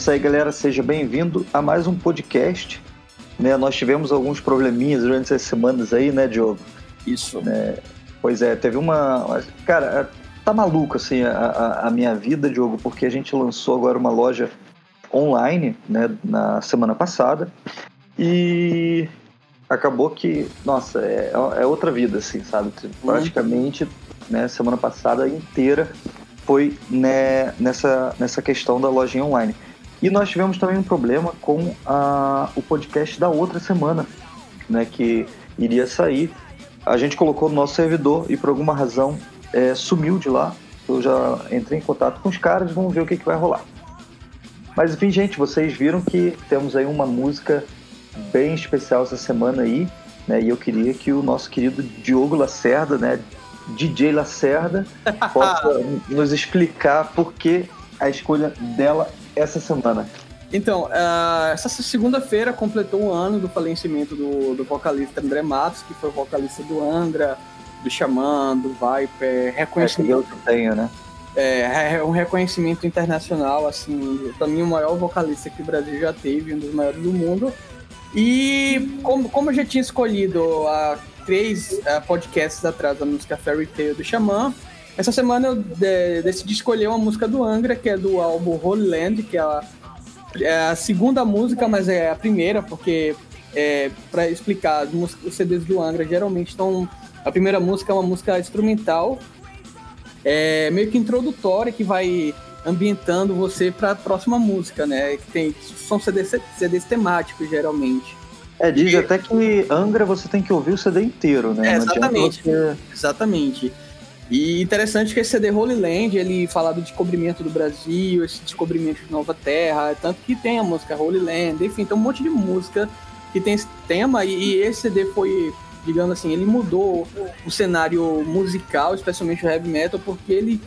Isso aí, galera. Seja bem-vindo a mais um podcast. Né, nós tivemos alguns probleminhas durante essas semanas aí, né, Diogo? Isso. É, pois é, teve uma. Cara, é, tá maluco assim a, a, minha vida, Diogo, porque a gente lançou agora uma loja online, né, na semana passada. E acabou que, nossa, é, é outra vida, assim, sabe? Praticamente, né, semana passada inteira foi né, nessa, nessa questão da lojinha online. E nós tivemos também um problema com a, o podcast da outra semana, né, que iria sair. A gente colocou no nosso servidor e por alguma razão é, sumiu de lá. Eu já entrei em contato com os caras, vamos ver o que, que vai rolar. Mas enfim, gente, vocês viram que temos aí uma música bem especial essa semana aí, né? E eu queria que o nosso querido Diogo Lacerda, né, DJ Lacerda, possa nos explicar por que a escolha dela essa semana. Então, uh, essa segunda-feira completou um ano do falecimento do, do vocalista André Matos, que foi o vocalista do Angra, do Xamã, do Viper, reconhecimento. É que tenho, né? É, é um reconhecimento internacional, assim, para mim o maior vocalista que o Brasil já teve, um dos maiores do mundo. E como, como eu já tinha escolhido há três uh, podcasts atrás a música Fairy Tale do Xamã, essa semana eu de, decidi escolher uma música do Angra, que é do álbum Holy Land, que é a, é a segunda música, mas é a primeira, porque é, para explicar, os CDs do Angra geralmente estão. A primeira música é uma música instrumental, é, meio que introdutória, que vai ambientando você para a próxima música, né? Que tem, são CDs, CDs temáticos, geralmente. É, diz até que Angra você tem que ouvir o CD inteiro, né? É, exatamente. Você... Exatamente. E interessante que esse CD Holy Land, ele fala do descobrimento do Brasil, esse descobrimento de Nova Terra, tanto que tem a música Holy Land, enfim, tem um monte de música que tem esse tema, e, e esse CD foi, digamos assim, ele mudou o cenário musical, especialmente o heavy metal, porque ele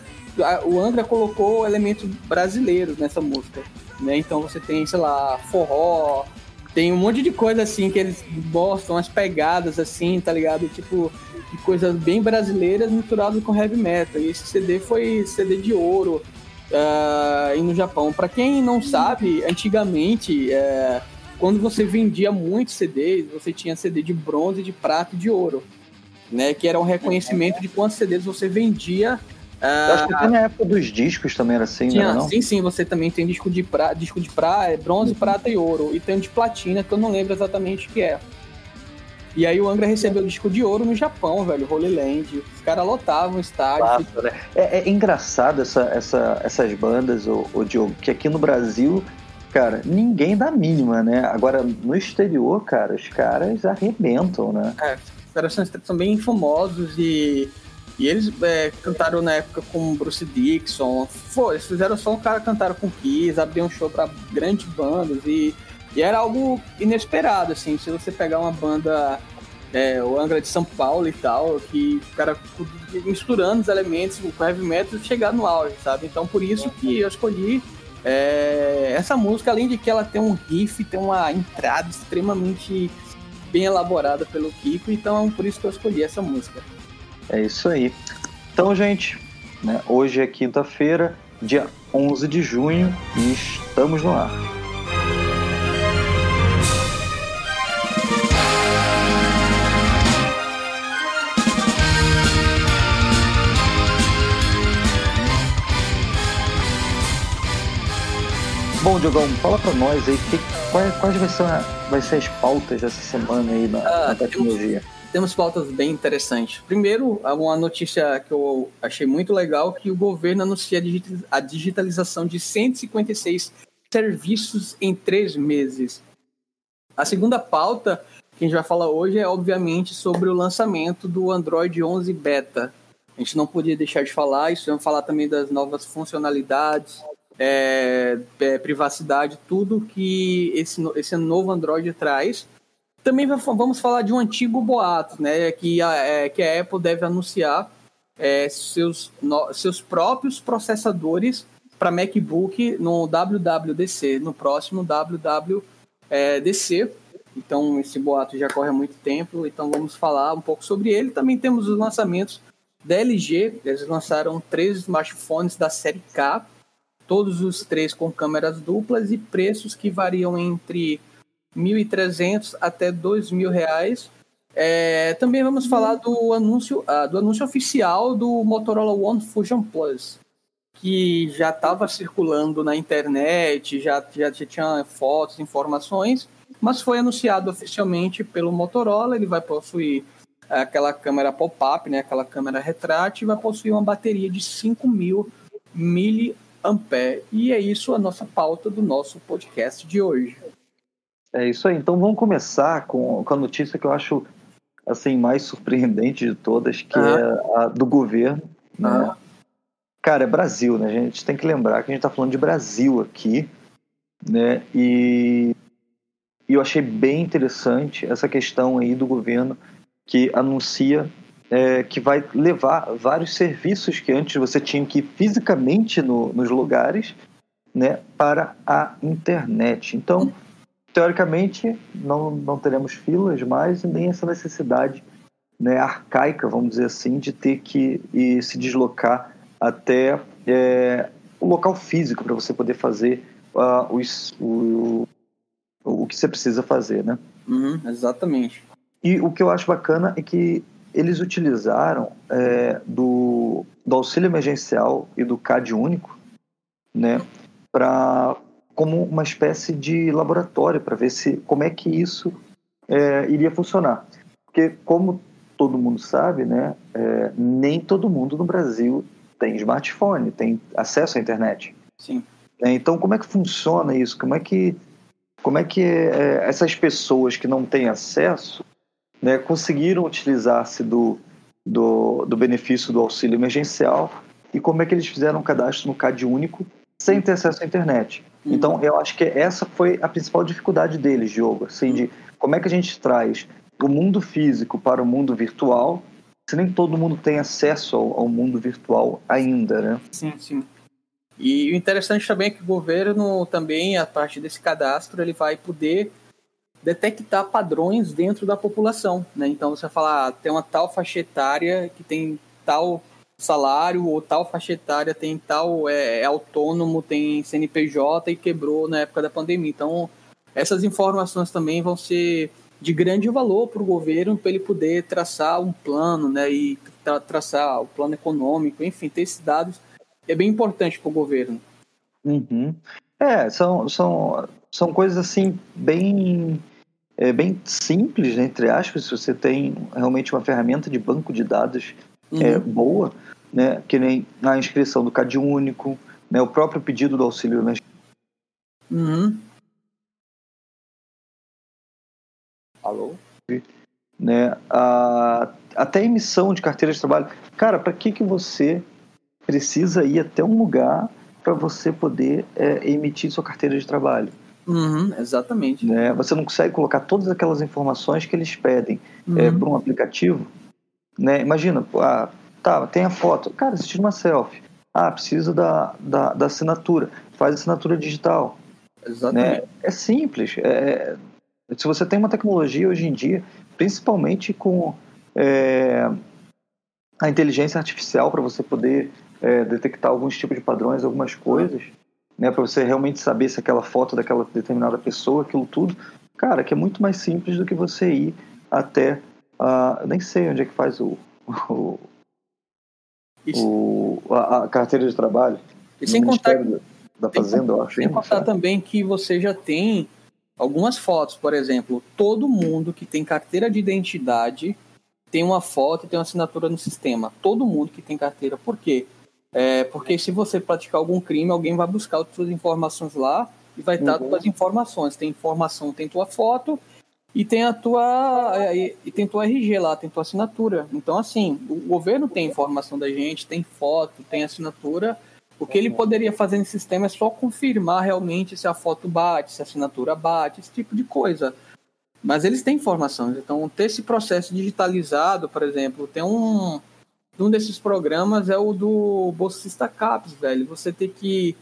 o Angra colocou elementos brasileiros nessa música, né? Então você tem, sei lá, forró, tem um monte de coisa assim que eles gostam, as pegadas assim, tá ligado? Tipo, de coisas bem brasileiras misturadas com heavy metal. E esse CD foi CD de ouro uh, aí no Japão. Para quem não sabe, antigamente, uh, quando você vendia muitos CDs, você tinha CD de bronze, de prata e de ouro. Né, que era um reconhecimento de quantos CDs você vendia eu acho que até na época dos discos também era assim, tinha, não? Sim, sim, você também tem disco de, pra, disco de prata, bronze, uhum. prata e ouro. E tem um de platina, que eu não lembro exatamente o que é. E aí o Angra recebeu o disco de ouro no Japão, velho, Holy Land. Os caras lotavam o estádio. Né? é, é, engraçado essa, essa, essas bandas, o, o Diogo, que aqui no Brasil, cara, ninguém dá mínima, né? Agora, no exterior, cara, os caras arrebentam, né? É, os caras são, são bem famosos e e eles é, cantaram na época com Bruce Dixon. Foi, eles fizeram só um cara cantaram com Kiss, abriam um show para grandes bandas e, e, era algo inesperado, assim. Se você pegar uma banda, é, o Angra de São Paulo e tal, que o cara misturando os elementos com heavy metal chegar no auge, sabe? Então por isso que eu escolhi é, essa música, além de que ela tem um riff, tem uma entrada extremamente bem elaborada pelo Kiko, então por isso que eu escolhi essa música. É isso aí. Então, gente, né, hoje é quinta-feira, dia 11 de junho, e estamos no ar. Bom, Diogão, fala para nós aí que, quais, quais vai, ser, vai ser as pautas dessa semana aí na, ah, na tecnologia. Eu temos pautas bem interessantes. Primeiro, uma notícia que eu achei muito legal, que o governo anuncia a digitalização de 156 serviços em três meses. A segunda pauta que a gente vai falar hoje é, obviamente, sobre o lançamento do Android 11 Beta. A gente não podia deixar de falar, isso vamos falar também das novas funcionalidades, é, é, privacidade, tudo que esse, esse novo Android traz. Também vamos falar de um antigo boato, né? Que a, é, que a Apple deve anunciar é, seus, no, seus próprios processadores para MacBook no WWDC, no próximo WWDC. Então, esse boato já corre há muito tempo, então vamos falar um pouco sobre ele. Também temos os lançamentos da LG, eles lançaram três smartphones da série K, todos os três com câmeras duplas e preços que variam entre 1.300 até 2.000 reais. É, também vamos falar do anúncio, ah, do anúncio oficial do Motorola One Fusion Plus, que já estava circulando na internet, já, já, já tinha fotos, informações, mas foi anunciado oficialmente pelo Motorola. Ele vai possuir aquela câmera pop-up, né, aquela câmera retrátil, e vai possuir uma bateria de 5.000 mAh. E é isso a nossa pauta do nosso podcast de hoje. É isso aí. Então vamos começar com, com a notícia que eu acho assim mais surpreendente de todas, que ah. é a do governo. Né? Ah. Cara, é Brasil, né? A gente tem que lembrar que a gente está falando de Brasil aqui, né? E, e eu achei bem interessante essa questão aí do governo que anuncia é, que vai levar vários serviços que antes você tinha que ir fisicamente no, nos lugares, né, para a internet. Então, teoricamente, não, não teremos filas mais e nem essa necessidade né, arcaica, vamos dizer assim, de ter que ir, se deslocar até é, o local físico para você poder fazer uh, os, o, o que você precisa fazer, né? Uhum, exatamente. E o que eu acho bacana é que eles utilizaram é, do, do auxílio emergencial e do CAD único, né, para como uma espécie de laboratório para ver se como é que isso é, iria funcionar. Porque, como todo mundo sabe, né, é, nem todo mundo no Brasil tem smartphone, tem acesso à internet. Sim. É, então, como é que funciona isso? Como é que, como é que é, essas pessoas que não têm acesso né, conseguiram utilizar-se do, do, do benefício do auxílio emergencial e como é que eles fizeram um cadastro no CAD único sem ter acesso à internet. Uhum. Então, eu acho que essa foi a principal dificuldade deles, Diogo, assim, de como é que a gente traz o mundo físico para o mundo virtual, se nem todo mundo tem acesso ao, ao mundo virtual ainda, né? Sim, sim. E o interessante também é que o governo também, a partir desse cadastro, ele vai poder detectar padrões dentro da população, né? Então você fala, ah, tem uma tal faixa etária que tem tal salário ou tal faixa etária tem tal é, é autônomo, tem CNPJ e quebrou na época da pandemia. Então, essas informações também vão ser de grande valor para o governo para ele poder traçar um plano, né, e tra traçar o plano econômico, enfim, ter esses dados é bem importante para o governo. Uhum. É, são, são, são coisas assim bem é bem simples, entre aspas, se você tem realmente uma ferramenta de banco de dados uhum. é, boa, né, que nem na inscrição do CAD único, né, o próprio pedido do auxílio emergencial. Uhum. Alô? Né, a, até a emissão de carteira de trabalho. Cara, para que, que você precisa ir até um lugar para você poder é, emitir sua carteira de trabalho? Uhum, exatamente. Né? Você não consegue colocar todas aquelas informações que eles pedem é, uhum. é, para um aplicativo. Né? Imagina, ah, tá, tem a foto. Cara, você tira uma selfie. Ah, precisa da, da, da assinatura. Faz assinatura digital. Exatamente. Né? É simples. É, se você tem uma tecnologia hoje em dia, principalmente com é, a inteligência artificial para você poder é, detectar alguns tipos de padrões, algumas coisas, né, para você realmente saber se aquela foto daquela determinada pessoa, aquilo tudo, cara, que é muito mais simples do que você ir até, uh, nem sei onde é que faz o, o, o a, a, carteira de trabalho. E sem contar da Fazenda, eu acho. Sem contar também que você já tem algumas fotos, por exemplo, todo mundo que tem carteira de identidade tem uma foto e tem uma assinatura no sistema. Todo mundo que tem carteira. Por quê? É, porque se você praticar algum crime, alguém vai buscar as suas informações lá e vai estar uhum. as informações. Tem informação, tem tua foto e tem a tua é, e tem tua RG lá, tem tua assinatura. Então assim, o governo tem informação da gente, tem foto, tem assinatura. O que ele poderia fazer nesse sistema é só confirmar realmente se a foto bate, se a assinatura bate, esse tipo de coisa. Mas eles têm informações. Então, ter esse processo digitalizado, por exemplo, tem um, um desses programas é o do bolsista CAPES, velho. Você tem que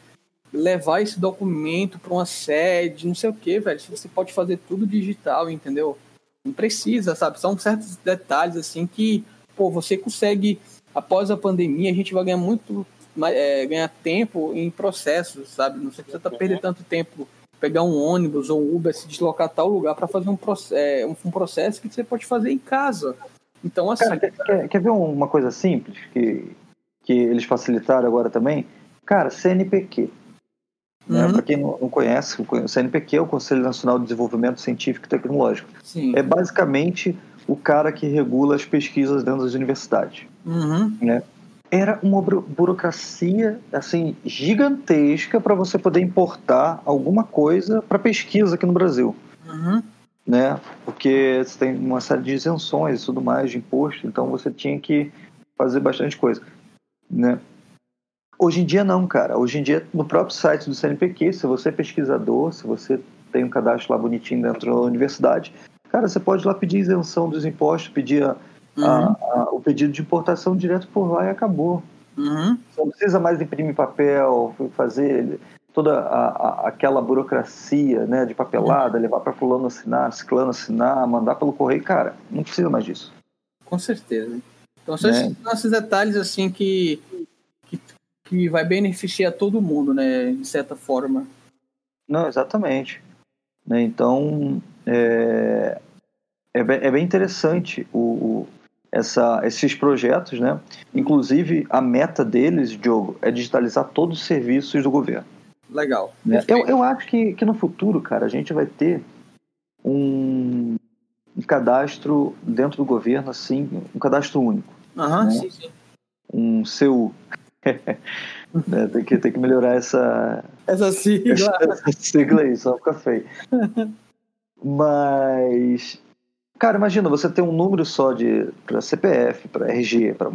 levar esse documento para uma sede, não sei o que, velho. Você pode fazer tudo digital, entendeu? Não precisa, sabe? São certos detalhes assim que, pô, você consegue após a pandemia a gente vai ganhar muito é, ganhar tempo em processos, sabe? Não precisa tá perder tanto tempo pegar um ônibus ou um Uber, se deslocar a tal lugar para fazer um, é, um, um, processo que você pode fazer em casa. Então, assim. Cara, quer, quer, ver uma coisa simples que, que eles facilitaram agora também? Cara, CNPq. Né? Uhum. Para quem não, conhece, o CNPq é o Conselho Nacional de Desenvolvimento Científico e Tecnológico. Sim. É basicamente o cara que regula as pesquisas dentro das universidades. Uhum. Né? Era uma burocracia assim gigantesca para você poder importar alguma coisa para pesquisa aqui no Brasil. Uhum. Né? Porque você tem uma série de isenções e tudo mais de imposto, então você tinha que fazer bastante coisa. Né? Hoje em dia não, cara. Hoje em dia, no próprio site do CNPq, se você é pesquisador, se você tem um cadastro lá bonitinho dentro da universidade, cara, você pode lá pedir isenção dos impostos, pedir a, uhum. a, a, o pedido de importação direto por lá e acabou. Uhum. Você não precisa mais imprimir papel, fazer toda aquela burocracia né, de papelada, uhum. levar para fulano assinar, ciclano assinar, mandar pelo correio, cara, não precisa mais disso. Com certeza. Então são né? esses detalhes assim que que vai beneficiar todo mundo, né, de certa forma. Não, exatamente. Né, então, é, é, bem, é bem interessante o, o, essa, esses projetos, né? Inclusive, a meta deles, Diogo, é digitalizar todos os serviços do governo. Legal. Né? Eu, eu acho que, que no futuro, cara, a gente vai ter um, um cadastro dentro do governo, assim, um cadastro único. Aham, né? sim, sim. Um seu é, tem, que, tem que melhorar essa. Essa sigla. Essa sigla aí, só fica feio. Mas. Cara, imagina, você tem um número só de para CPF, para RG, para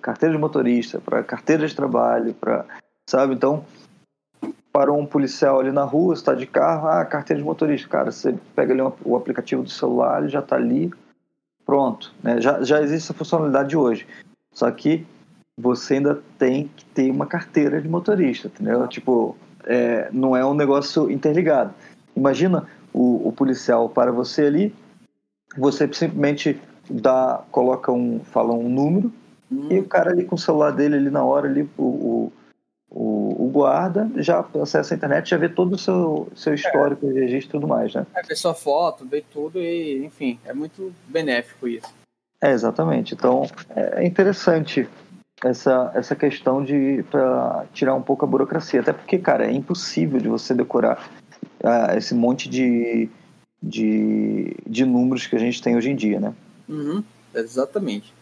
carteira de motorista, para carteira de trabalho, para sabe? Então, para um policial ali na rua, está de carro, ah, carteira de motorista, cara, você pega ali o aplicativo do celular, ele já está ali, pronto, né? Já já existe essa funcionalidade hoje. Só que você ainda tem que ter uma carteira de motorista, entendeu? Tipo, é, não é um negócio interligado. Imagina o, o, policial para você ali, você simplesmente dá, coloca um, fala um número hum. e o cara ali com o celular dele ali na hora ali o, o, o, guarda já acessa a internet, já vê todo o seu, seu histórico, é. registro e tudo mais, né? É, vê sua foto, vê tudo e, enfim, é muito benéfico isso. É, exatamente. Então, é interessante essa, essa questão de para tirar um pouco a burocracia. Até porque, cara, é impossível de você decorar uh, esse monte de, de, de números que a gente tem hoje em dia, né? Uhum, exatamente.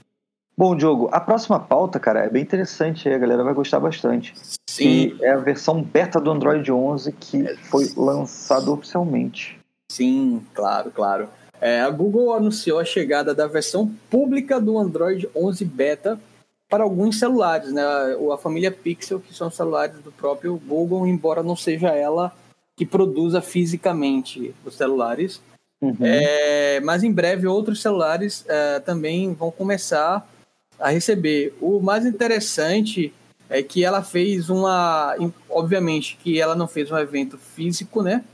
Bom, Diogo, a próxima pauta, cara, é bem interessante, a galera vai gostar bastante. Sim. é a versão beta do Android 11 que é. foi lançado oficialmente. Sim, claro, claro. É, a Google anunciou a chegada da versão pública do Android 11 beta para alguns celulares, né? A, família Pixel, que são celulares do próprio Google, embora não seja ela que produza fisicamente os celulares. Uhum. É, mas em breve outros celulares é, também vão começar a receber. O mais interessante é que ela fez uma. Obviamente que ela não fez um evento físico, né?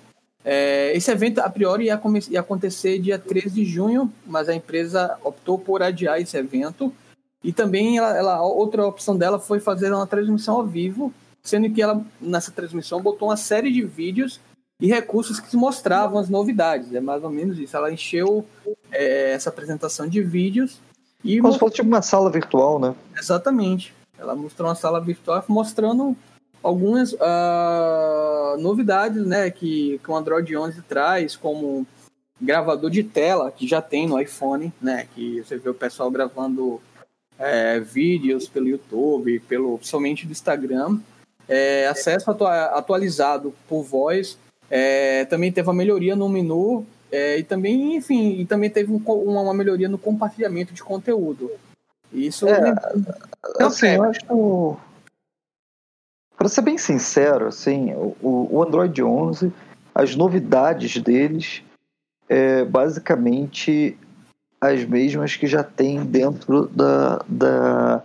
É, esse evento, a priori, ia, ia acontecer dia 13 de junho, mas a empresa optou por adiar esse evento e também ela, ela, outra opção dela foi fazer uma transmissão ao vivo, sendo que ela nessa transmissão botou uma série de vídeos e recursos que mostravam as novidades. É mais ou menos isso. Ela encheu é, essa apresentação de vídeos e como se fosse tipo uma sala virtual, né? Exatamente. Ela mostrou uma sala virtual mostrando algumas uh, novidades, né, que, que o Android 11 traz, como gravador de tela que já tem no iPhone, né, que você vê o pessoal gravando é, vídeos pelo YouTube, pelo somente do Instagram, é, acesso atualizado por voz, é, também teve uma melhoria no menu é, e também, enfim, e também teve um, uma melhoria no compartilhamento de conteúdo. Isso é, assim, eu acho para ser bem sincero, assim, o, o Android 11, as novidades deles é basicamente as mesmas que já tem dentro da, da,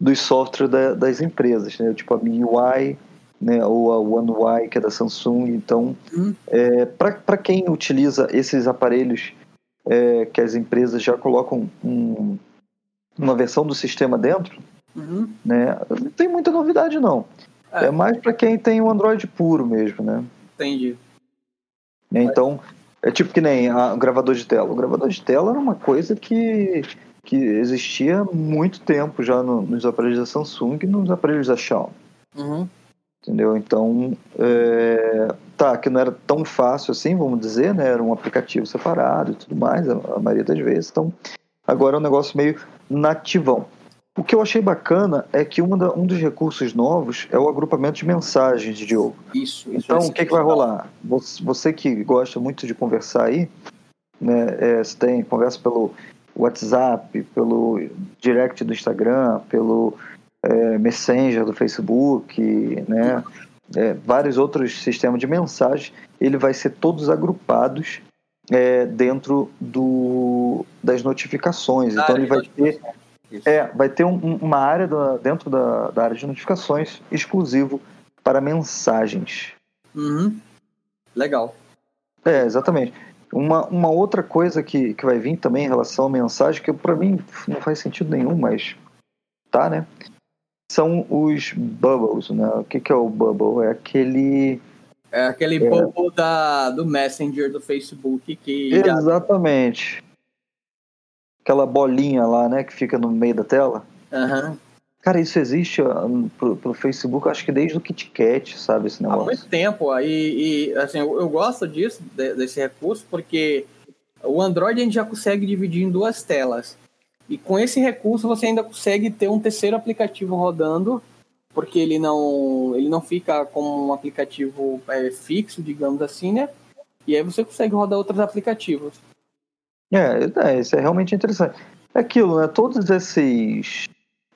dos softwares da, das empresas, né? tipo a MIUI, né? ou a One UI, que é da Samsung. Então, hum. é, para quem utiliza esses aparelhos é, que as empresas já colocam um, uma versão do sistema dentro, Uhum. Né? Não tem muita novidade, não. É, é mais para quem tem o Android puro mesmo, né? Entendi. Então, é tipo que nem a, o gravador de tela. O gravador de tela era uma coisa que, que existia há muito tempo já no, nos aparelhos da Samsung e nos aparelhos da Xiaomi. Uhum. Entendeu? Então, é, tá, que não era tão fácil assim, vamos dizer, né? Era um aplicativo separado e tudo mais, a, a maioria das vezes. Então, agora é um negócio meio nativão. O que eu achei bacana é que da, um dos recursos novos é o agrupamento de mensagens, Diogo. Isso. isso então, o que, que vai rolar? Você, você, que gosta muito de conversar aí, né, é, você tem conversa pelo WhatsApp, pelo direct do Instagram, pelo é, Messenger do Facebook, né, é, vários outros sistemas de mensagem, ele vai ser todos agrupados é, dentro do, das notificações. Então, ele vai ter isso. É, vai ter um, uma área da, dentro da, da, área de notificações exclusivo para mensagens. Uhum. Legal. É, exatamente. Uma, uma outra coisa que, que vai vir também em relação à mensagem, que para mim não faz sentido nenhum, mas tá, né? São os bubbles, né? O que, que é o bubble? É aquele. É aquele é... bubble da, do Messenger do Facebook que. Exatamente. Já aquela bolinha lá, né, que fica no meio da tela. Uhum. Cara, isso existe uh, pro, pro Facebook, acho que desde o KitKat, sabe, esse negócio. Há muito tempo, aí, e, assim, eu, eu gosto disso, de, desse recurso, porque o Android a gente já consegue dividir em duas telas. E com esse recurso você ainda consegue ter um terceiro aplicativo rodando, porque ele não, ele não fica como um aplicativo é, fixo, digamos assim, né? E aí você consegue rodar outros aplicativos. É, é, isso é realmente interessante. É aquilo, né? Todos esses,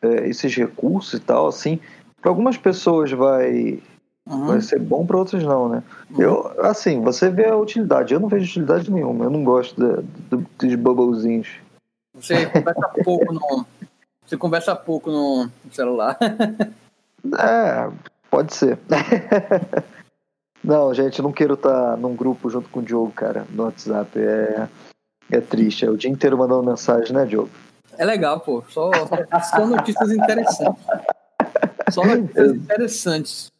é, esses recursos e tal, assim, para algumas pessoas vai, uhum. vai ser bom, para outras não, né? Uhum. Eu, assim, você vê a utilidade. Eu não vejo utilidade nenhuma. Eu não gosto de, de, dos bubblezinhos. Você conversa pouco no. Você conversa pouco no celular. é, pode ser. não, gente, não quero estar tá num grupo junto com o Diogo, cara, no WhatsApp. É. É triste, é o dia inteiro mandando mensagem, né, Diogo? É legal, pô. Só, só notícias interessantes. Só notícias interessantes.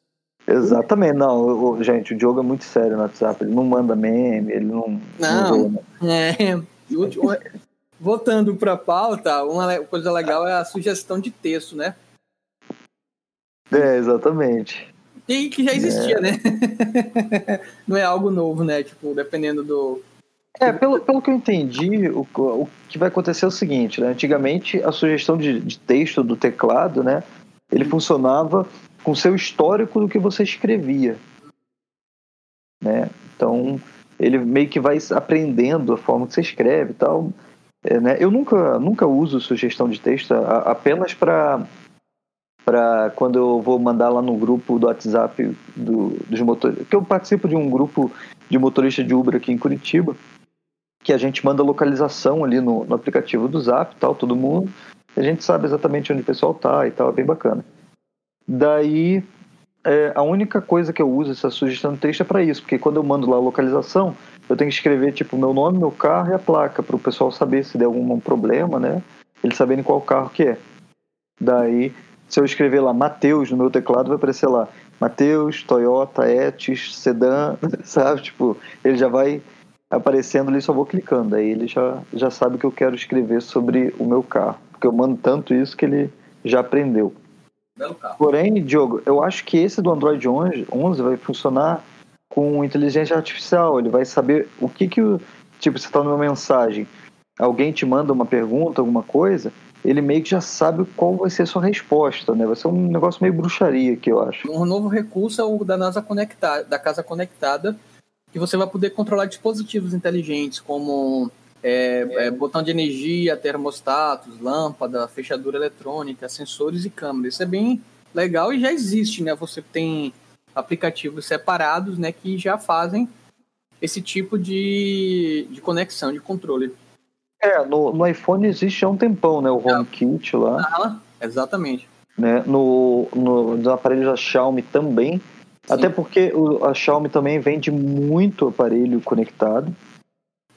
Exatamente, não, gente, o Diogo é muito sério no WhatsApp, ele não manda meme, ele não. Não, não é. Voltando para a pauta, uma coisa legal é a sugestão de texto, né? É, exatamente. E que já existia, é. né? não é algo novo, né? Tipo, dependendo do, é, pelo, pelo que eu entendi, o, o que vai acontecer é o seguinte, né? Antigamente, a sugestão de, de texto do teclado, né? Ele funcionava com seu histórico do que você escrevia. Né? Então, ele meio que vai aprendendo a forma que você escreve e tal. É, né? Eu nunca, nunca uso sugestão de texto a, apenas para para quando eu vou mandar lá no grupo do WhatsApp do, dos motoristas, que eu participo de um grupo de motorista de Uber aqui em Curitiba, que a gente manda localização ali no, no aplicativo do Zap, tal, todo mundo. A gente sabe exatamente onde o pessoal tá e tal, é bem bacana. Daí, é, a única coisa que eu uso essa sugestão de texto é para isso, porque quando eu mando lá a localização, eu tenho que escrever tipo meu nome, meu carro e a placa para o pessoal saber se der algum problema, né? Eles saberem qual carro que é. Daí, se eu escrever lá Mateus no meu teclado, vai aparecer lá Mateus, Toyota, Etis, Sedan, sabe? Tipo, ele já vai aparecendo ali, só vou clicando. Aí ele já, já sabe que eu quero escrever sobre o meu carro. Porque eu mando tanto isso que ele já aprendeu. Porém, Diogo, eu acho que esse do Android 11, 11 vai funcionar com inteligência artificial. Ele vai saber o que que o. Tipo, você está numa mensagem, alguém te manda uma pergunta, alguma coisa, ele meio que já sabe qual vai ser a sua resposta, né? Vai ser um negócio meio bruxaria aqui, eu acho. Um novo recurso é o da NASA conectada, da casa conectada, que você vai poder controlar dispositivos inteligentes, como é, é, botão de energia, termostatos, lâmpada, fechadura eletrônica, sensores e câmeras. Isso é bem legal e já existe, né? Você tem aplicativos separados, né, que já fazem esse tipo de, de conexão, de controle. É, no, no iPhone existe há um tempão, né, o HomeKit lá. Ah, exatamente. Né, no, no, no aparelho da Xiaomi também até porque o, a Xiaomi também vende muito aparelho conectado.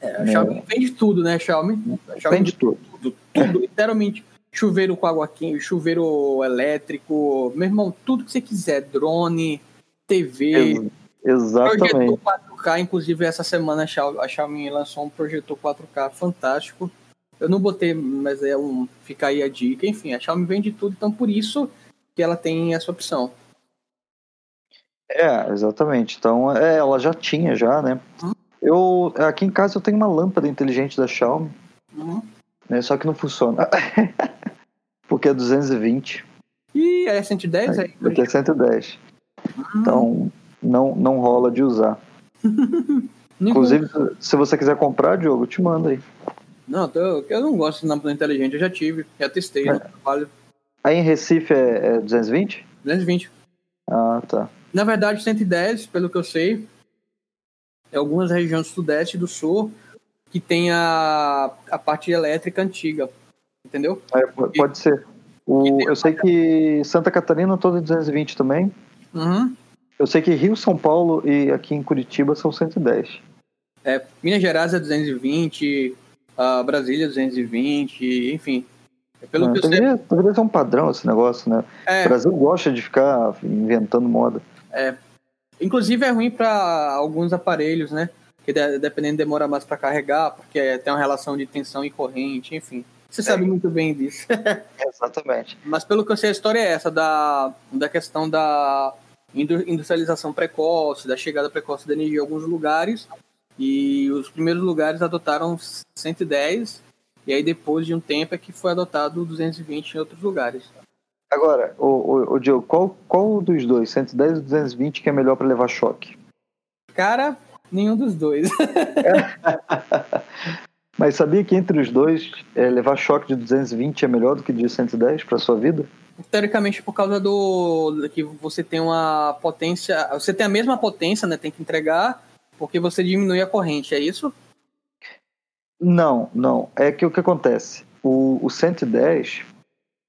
É, a né? Xiaomi vende tudo, né, Xiaomi? A Xiaomi vende tudo. Tudo, tudo literalmente. chuveiro com água quente, chuveiro elétrico, meu irmão, tudo que você quiser, drone, TV, Exatamente. projetor 4K, inclusive essa semana a Xiaomi lançou um projetor 4K fantástico. Eu não botei, mas é um, fica aí a dica. Enfim, a Xiaomi vende tudo, então por isso que ela tem essa opção. É, exatamente. Então, é, ela já tinha já, né? Uhum. Eu aqui em casa eu tenho uma lâmpada inteligente da Xiaomi, Uhum. né? Só que não funciona. Porque é 220, E é 110 aí? porque é 110. Então, não não rola de usar. Inclusive, se você quiser comprar, Diogo, eu te mando aí. Não, eu, eu não gosto de lâmpada inteligente, eu já tive, já testei É. no trabalho. Aí em Recife é, é 220? 220. Ah, tá. Na verdade, 110, pelo que eu sei, é algumas regiões do sudeste e do sul que tem a, a parte elétrica antiga. Entendeu? É, pode ser. O, eu sei que Santa Catarina toda é 220 também. Uhum. Eu sei que Rio, São Paulo e aqui em Curitiba são 110. É, Minas Gerais é 220, a Brasília é 220, enfim. É Pelo Ah, que eu sei. deveria, deveria ser um padrão esse negócio, né? É, O Brasil gosta de ficar inventando moda. Inclusive é ruim para alguns aparelhos, né? Que de- dependendo demora mais para carregar, porque tem uma relação de tensão e corrente, enfim. Você sabe muito bem disso. Exatamente. Mas pelo que eu sei, a história é essa, da, da questão da indu- industrialização precoce, da chegada precoce da energia em alguns lugares. E os primeiros lugares adotaram 110, e aí depois de um tempo é que foi adotado 220 em outros lugares. Agora, o, o, o Diogo, qual, qual dos dois, 110 ou 220, que é melhor para levar choque? Cara, nenhum dos dois. Mas sabia que entre os dois, é, levar choque de 220 é melhor do que de 110 para sua vida? Teoricamente, por causa do que você tem uma potência, você tem a mesma potência, né? Tem que entregar, porque você diminui a corrente, é isso? Não, não. É que o que acontece? O, o 110,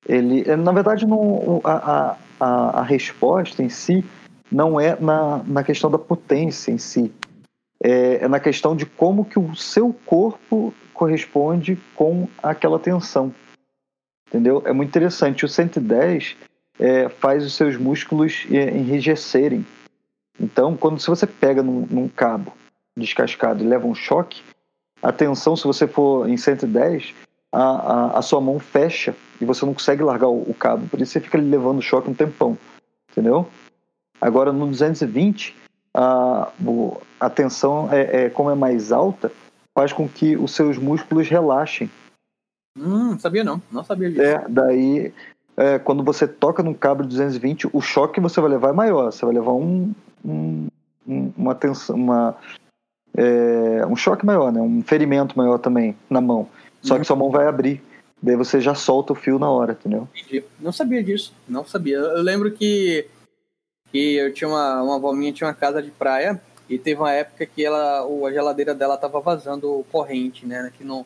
ele, é, na verdade, não, a, a, a resposta em si não é na, na questão da potência em si. É, é na questão de como que o seu corpo corresponde com aquela tensão. Entendeu? É muito interessante. O 110 é, faz os seus músculos é, enrijecerem. Então, quando se você pega num, num cabo descascado e leva um choque, a tensão, se você for em 110, a, a, a sua mão fecha e você não consegue largar o, cabo. Por isso você fica levando choque um tempão. Entendeu? Agora no 220, a, a tensão, é, é, como é mais alta, faz com que os seus músculos relaxem. Hum, sabia não, não sabia disso. É, daí, é, quando você toca num cabo de 220, o choque que você vai levar é maior. Você vai levar um, um- um- uma tensão, uma, é, um choque maior, né? Um ferimento maior também na mão. Só Uhum. que sua mão vai abrir. Daí você já solta o fio na hora, entendeu? Não sabia disso, não sabia. Eu lembro que, que eu tinha uma, uma avó minha, tinha uma casa de praia, e teve uma época que ela, a geladeira dela tava vazando corrente, né? Que não,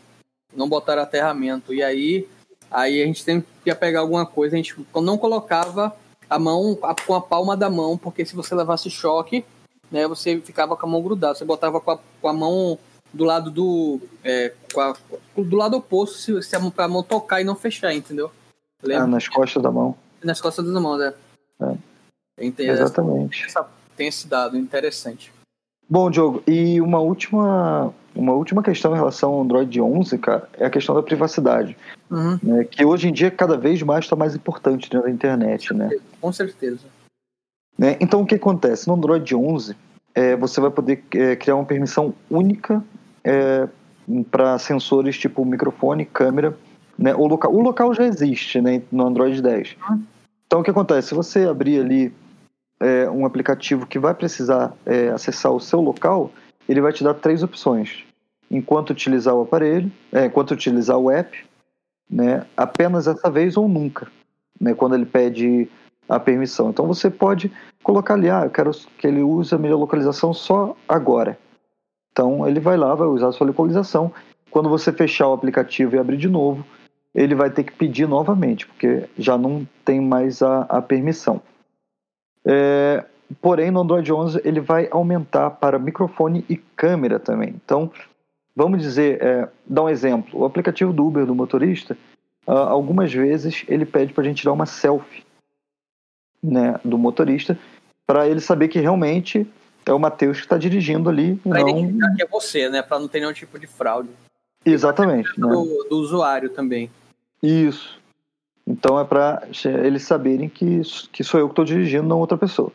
não botaram aterramento. E aí, aí a gente sempre ia pegar alguma coisa, a gente não colocava a mão a- com a palma da mão, porque se você levasse choque, né, você ficava com a mão grudada. Você botava com a, com a mão do lado do. é, com a- do lado oposto, se, se a, mão, pra mão tocar e não fechar, entendeu? Eu Ah, nas costas da mão. nas costas das mãos, é. É. Tem, Exatamente. essa- tem esse dado interessante. Bom, Diogo, e uma última, uma última questão em relação ao Android 11, cara, é a questão da privacidade. Uhum, né, que hoje em dia cada vez mais está mais importante dentro da internet, né? com certeza. Né? Então o que acontece? No Android 11, é, você vai poder é, criar uma permissão única para sensores tipo microfone, câmera, né? O local, o local já existe né, no Android 10. Então o que acontece? Se você abrir ali é, um aplicativo que vai precisar é, acessar o seu local, ele vai te dar três opções. Enquanto utilizar o aparelho, é, enquanto utilizar o app, né, apenas essa vez ou nunca, né, quando ele pede a permissão. Então você pode colocar ali, ah, eu quero que ele use a minha localização só agora. Então ele vai lá, vai usar a sua localização. Quando você fechar o aplicativo e abrir de novo, ele vai ter que pedir novamente, porque já não tem mais a, a permissão. É, porém, no Android 11 ele vai aumentar para microfone e câmera também. Então, vamos dizer, é, dar um exemplo: o aplicativo do Uber do motorista algumas vezes ele pede para a gente tirar uma selfie né, do motorista para ele saber que realmente é o Matheus que está dirigindo ali. Para não... identificar que é você, né? Para não ter nenhum tipo de fraude. Exatamente. Né? Do, do usuário também. Isso. Então é para eles saberem que, que sou eu que estou dirigindo, não outra pessoa.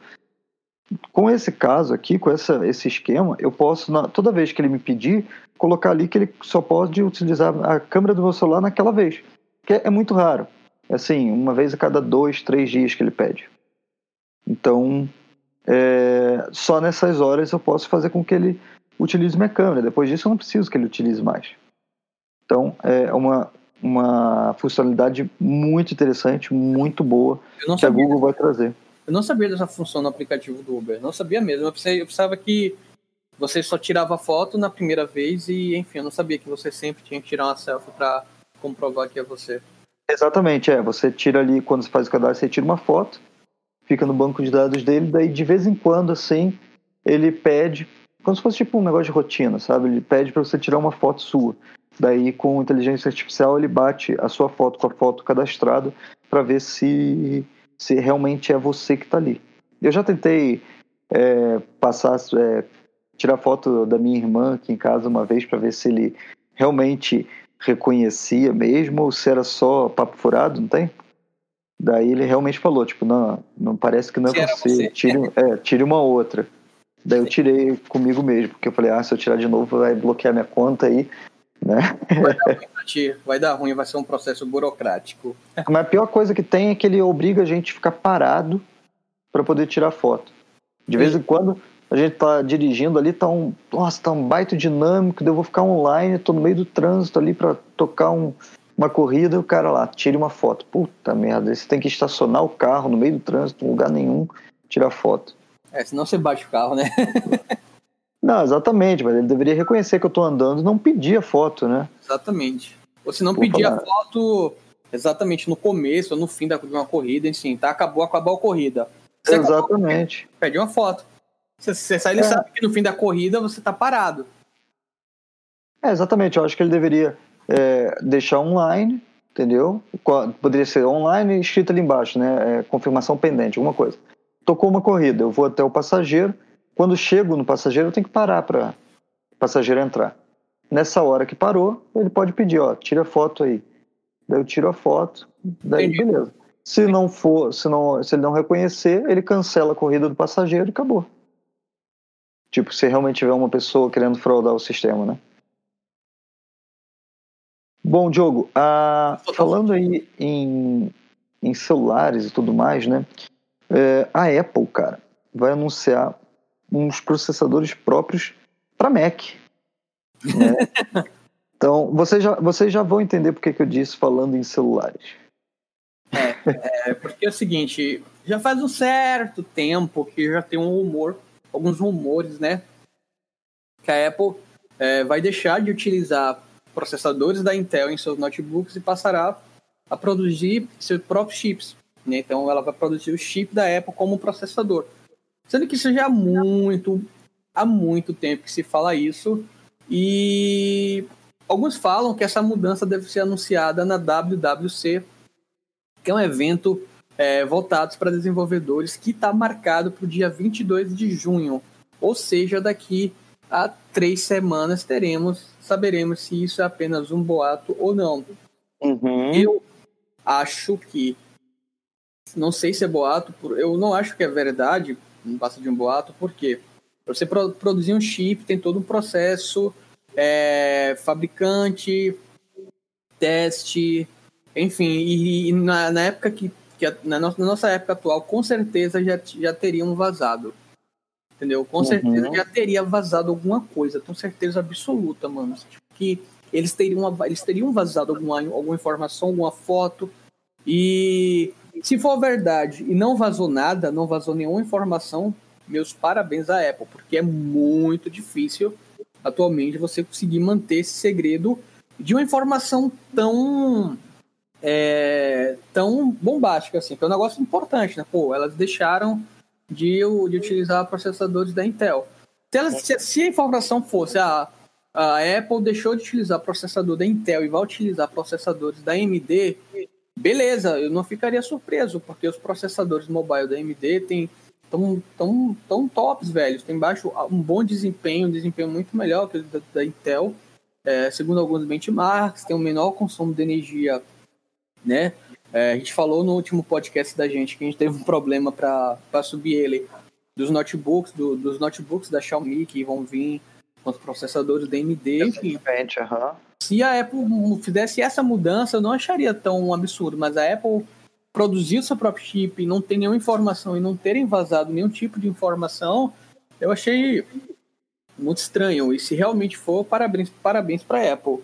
Com esse caso aqui, com essa, esse esquema, eu posso, na, toda vez que ele me pedir, colocar ali que ele só pode utilizar a câmera do meu celular naquela vez. Que é, é muito raro. É assim, uma vez a cada dois, três dias que ele pede. Então, é, só nessas horas eu posso fazer com que ele utilize minha câmera. Depois disso, eu não preciso que ele utilize mais. Então, é uma, uma funcionalidade muito interessante, muito boa, que a Google vai trazer. Eu não sabia dessa função no aplicativo do Uber, não sabia mesmo. Eu, pensei, eu pensava que você só tirava foto na primeira vez e, enfim, eu não sabia que você sempre tinha que tirar uma selfie para comprovar que é você. Exatamente, é. Você tira ali, quando você faz o cadastro, você tira uma foto, fica no banco de dados dele, daí de vez em quando, assim, ele pede, como se fosse tipo um negócio de rotina, sabe? Ele pede para você tirar uma foto sua. Daí, com inteligência artificial, ele bate a sua foto com a foto cadastrada para ver se, se realmente é você que está ali. Eu já tentei é, passar, é, tirar foto da minha irmã aqui em casa uma vez para ver se ele realmente reconhecia mesmo ou se era só papo furado, não tem? Daí ele realmente falou, tipo, não, não parece que não é você, você. Tire, é, tire uma outra. Daí eu tirei comigo mesmo, porque eu falei, ah, se eu tirar de novo vai bloquear minha conta aí, né? Vai dar ruim, vai, dar ruim vai ser um processo burocrático. Mas a pior coisa que tem é que ele obriga a gente a ficar parado para poder tirar foto. De vez em quando a gente tá dirigindo ali, tá um, nossa, tá um baita dinâmico, eu vou ficar online, tô no meio do trânsito ali para tocar um, uma corrida e o cara lá, tire uma foto. Puta merda, você tem que estacionar o carro no meio do trânsito, em lugar nenhum, tirar foto. É, senão você bate o carro, né? não, exatamente, mas ele deveria reconhecer que eu tô andando e não pedir a foto, né? Exatamente. Ou se não pedir a foto exatamente no começo ou no fim de uma corrida, enfim, tá? Acabou, acabou a corrida. Você exatamente. Acabou, pede uma foto. Você, você sai, ele é. sabe que no fim da corrida você tá parado. É, exatamente. Eu acho que ele deveria é, deixar online, entendeu? Poderia ser online escrito ali embaixo, né? É, confirmação pendente, alguma coisa. Tocou uma corrida, eu vou até o passageiro. Quando chego no passageiro, eu tenho que parar para o passageiro entrar. Nessa hora que parou, ele pode pedir, ó, tira a foto aí. Daí eu tiro a foto, daí Entendi. beleza. Se não for, se, não, se ele não reconhecer, ele cancela a corrida do passageiro e acabou. Tipo, se realmente tiver uma pessoa querendo fraudar o sistema, né? Bom, Diogo, ah, falando aí em, em celulares e tudo mais, né? É, a Apple, cara, vai anunciar uns processadores próprios para Mac. Né? então, vocês já, vocês já vão entender porque que eu disse falando em celulares. É, é, porque é o seguinte, já faz um certo tempo que já tem um rumor, alguns rumores, né? Que a Apple é, vai deixar de utilizar processadores da Intel em seus notebooks e passará a produzir seus próprios chips. Né? Então ela vai produzir o chip da Apple como processador. Sendo que isso já há muito, há muito tempo que se fala isso. E alguns falam que essa mudança deve ser anunciada na WWC, que é um evento é, voltado para desenvolvedores que está marcado para o dia 22 de junho. Ou seja, daqui a três semanas teremos, saberemos se isso é apenas um boato ou não. Uhum. Eu acho que, não sei se é boato, eu não acho que é verdade, não passa de um boato, porque você produzir um chip tem todo um processo, é, fabricante, teste, enfim, e, e na, na, época que, que na, nossa, na nossa época atual, com certeza já, já teriam vazado entendeu? Com uhum. certeza já teria vazado alguma coisa, com certeza absoluta, mano. Tipo, que eles teriam, eles teriam vazado alguma, alguma informação, alguma foto. E se for verdade e não vazou nada, não vazou nenhuma informação, meus parabéns à Apple, porque é muito difícil atualmente você conseguir manter esse segredo de uma informação tão é, tão bombástica assim, que é um negócio importante, né? Pô, elas deixaram de, de utilizar processadores da Intel. Se, ela, se, se, a informação fosse, ah, a Apple deixou de utilizar processador da Intel e vai utilizar processadores da AMD, beleza, eu não ficaria surpreso, porque os processadores mobile da AMD têm tão, tão, tão tops, velhos. Tem baixo um bom desempenho, um desempenho muito melhor que o da, da Intel, é, segundo alguns benchmarks, tem um menor consumo de energia, né? É, a gente falou no último podcast da gente que a gente teve um problema para subir ele dos notebooks, do, dos notebooks da Xiaomi que vão vir com os processadores da AMD. Enfim, uhum. Se a Apple fizesse essa mudança, eu não acharia tão absurdo, mas a Apple produzir o seu próprio chip e não ter nenhuma informação e não terem vazado nenhum tipo de informação, eu achei muito estranho. E se realmente for, parabéns, parabéns para a Apple.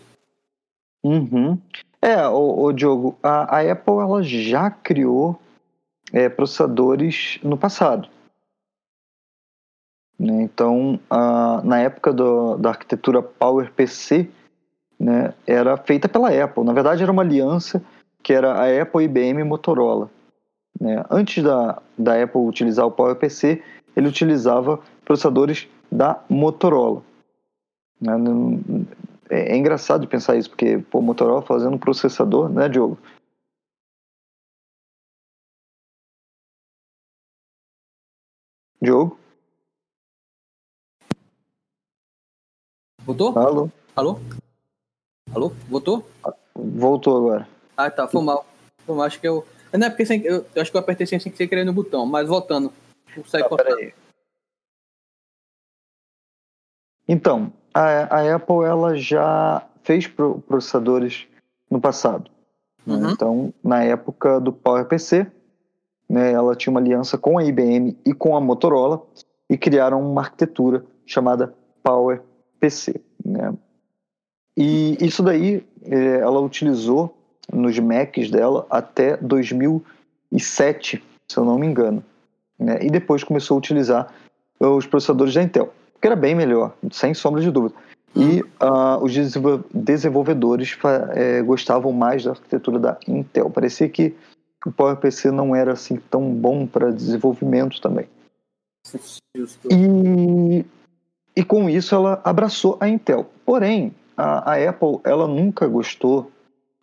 Uhum. É, o, o Diogo, a, a, Apple ela já criou é, processadores no passado. Né? Então, a, na época do, da arquitetura PowerPC, né, era feita pela Apple. Na verdade, era uma aliança que era a Apple, IBM e Motorola. Né? Antes da, da Apple utilizar o PowerPC, ele utilizava processadores da Motorola. É, é engraçado pensar isso, porque o Motorola fazendo processador, né, Diogo? Diogo? Voltou? Alô? Alô? Alô? Voltou? Voltou agora. Ah, tá. Foi mal. Foi mal. Acho que eu. Não é porque sem... eu, acho que eu apertei sem, sem querer no botão, mas voltando. Sai tá, cortando. Então, a, a, Apple ela já fez processadores no passado. Né? Uhum. Né? Então, na época do PowerPC, né, ela tinha uma aliança com a IBM e com a Motorola e criaram uma arquitetura chamada PowerPC. PC. Né? E isso daí é, ela utilizou nos Macs dela até 2007, se eu não me engano. Né? E depois começou a utilizar os processadores da Intel, que era bem melhor, sem sombra de dúvida. E uh, os desenvolvedores é, gostavam mais da arquitetura da Intel. Parecia que o PowerPC não era assim tão bom para desenvolvimento também. E e com isso ela abraçou a Intel. Porém, a, a Apple ela nunca gostou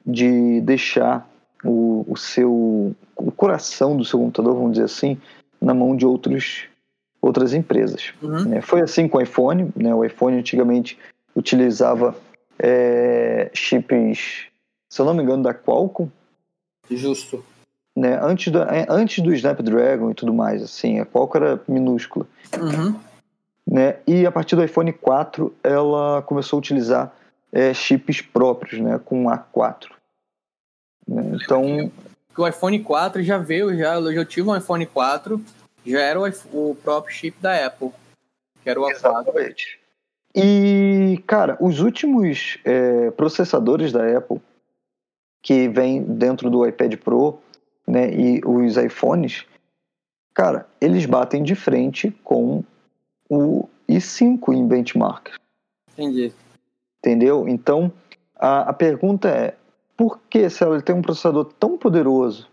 de deixar o, o seu o coração do seu computador, vamos dizer assim, na mão de outros outras empresas. Uhum. É, foi assim com o iPhone. Né? O iPhone antigamente utilizava é, chips, se eu não me engano, da Qualcomm. Justo. Né? Antes, do, é, antes do Snapdragon e tudo mais, assim, a Qualcomm era minúscula. Uhum. Né? E a partir do iPhone 4 ela começou a utilizar é, chips próprios, né? com A4. Né? Então. O iPhone 4 já veio, já, eu já tive um iPhone 4, já era o, o próprio chip da Apple, que era o A4. Exatamente. E, cara, os últimos é, processadores da Apple que vem dentro do iPad Pro né, e os iPhones, cara, eles batem de frente com o i5 em benchmark. Entendi. Entendeu? Então, a, a pergunta é, por que, se ele tem um processador tão poderoso,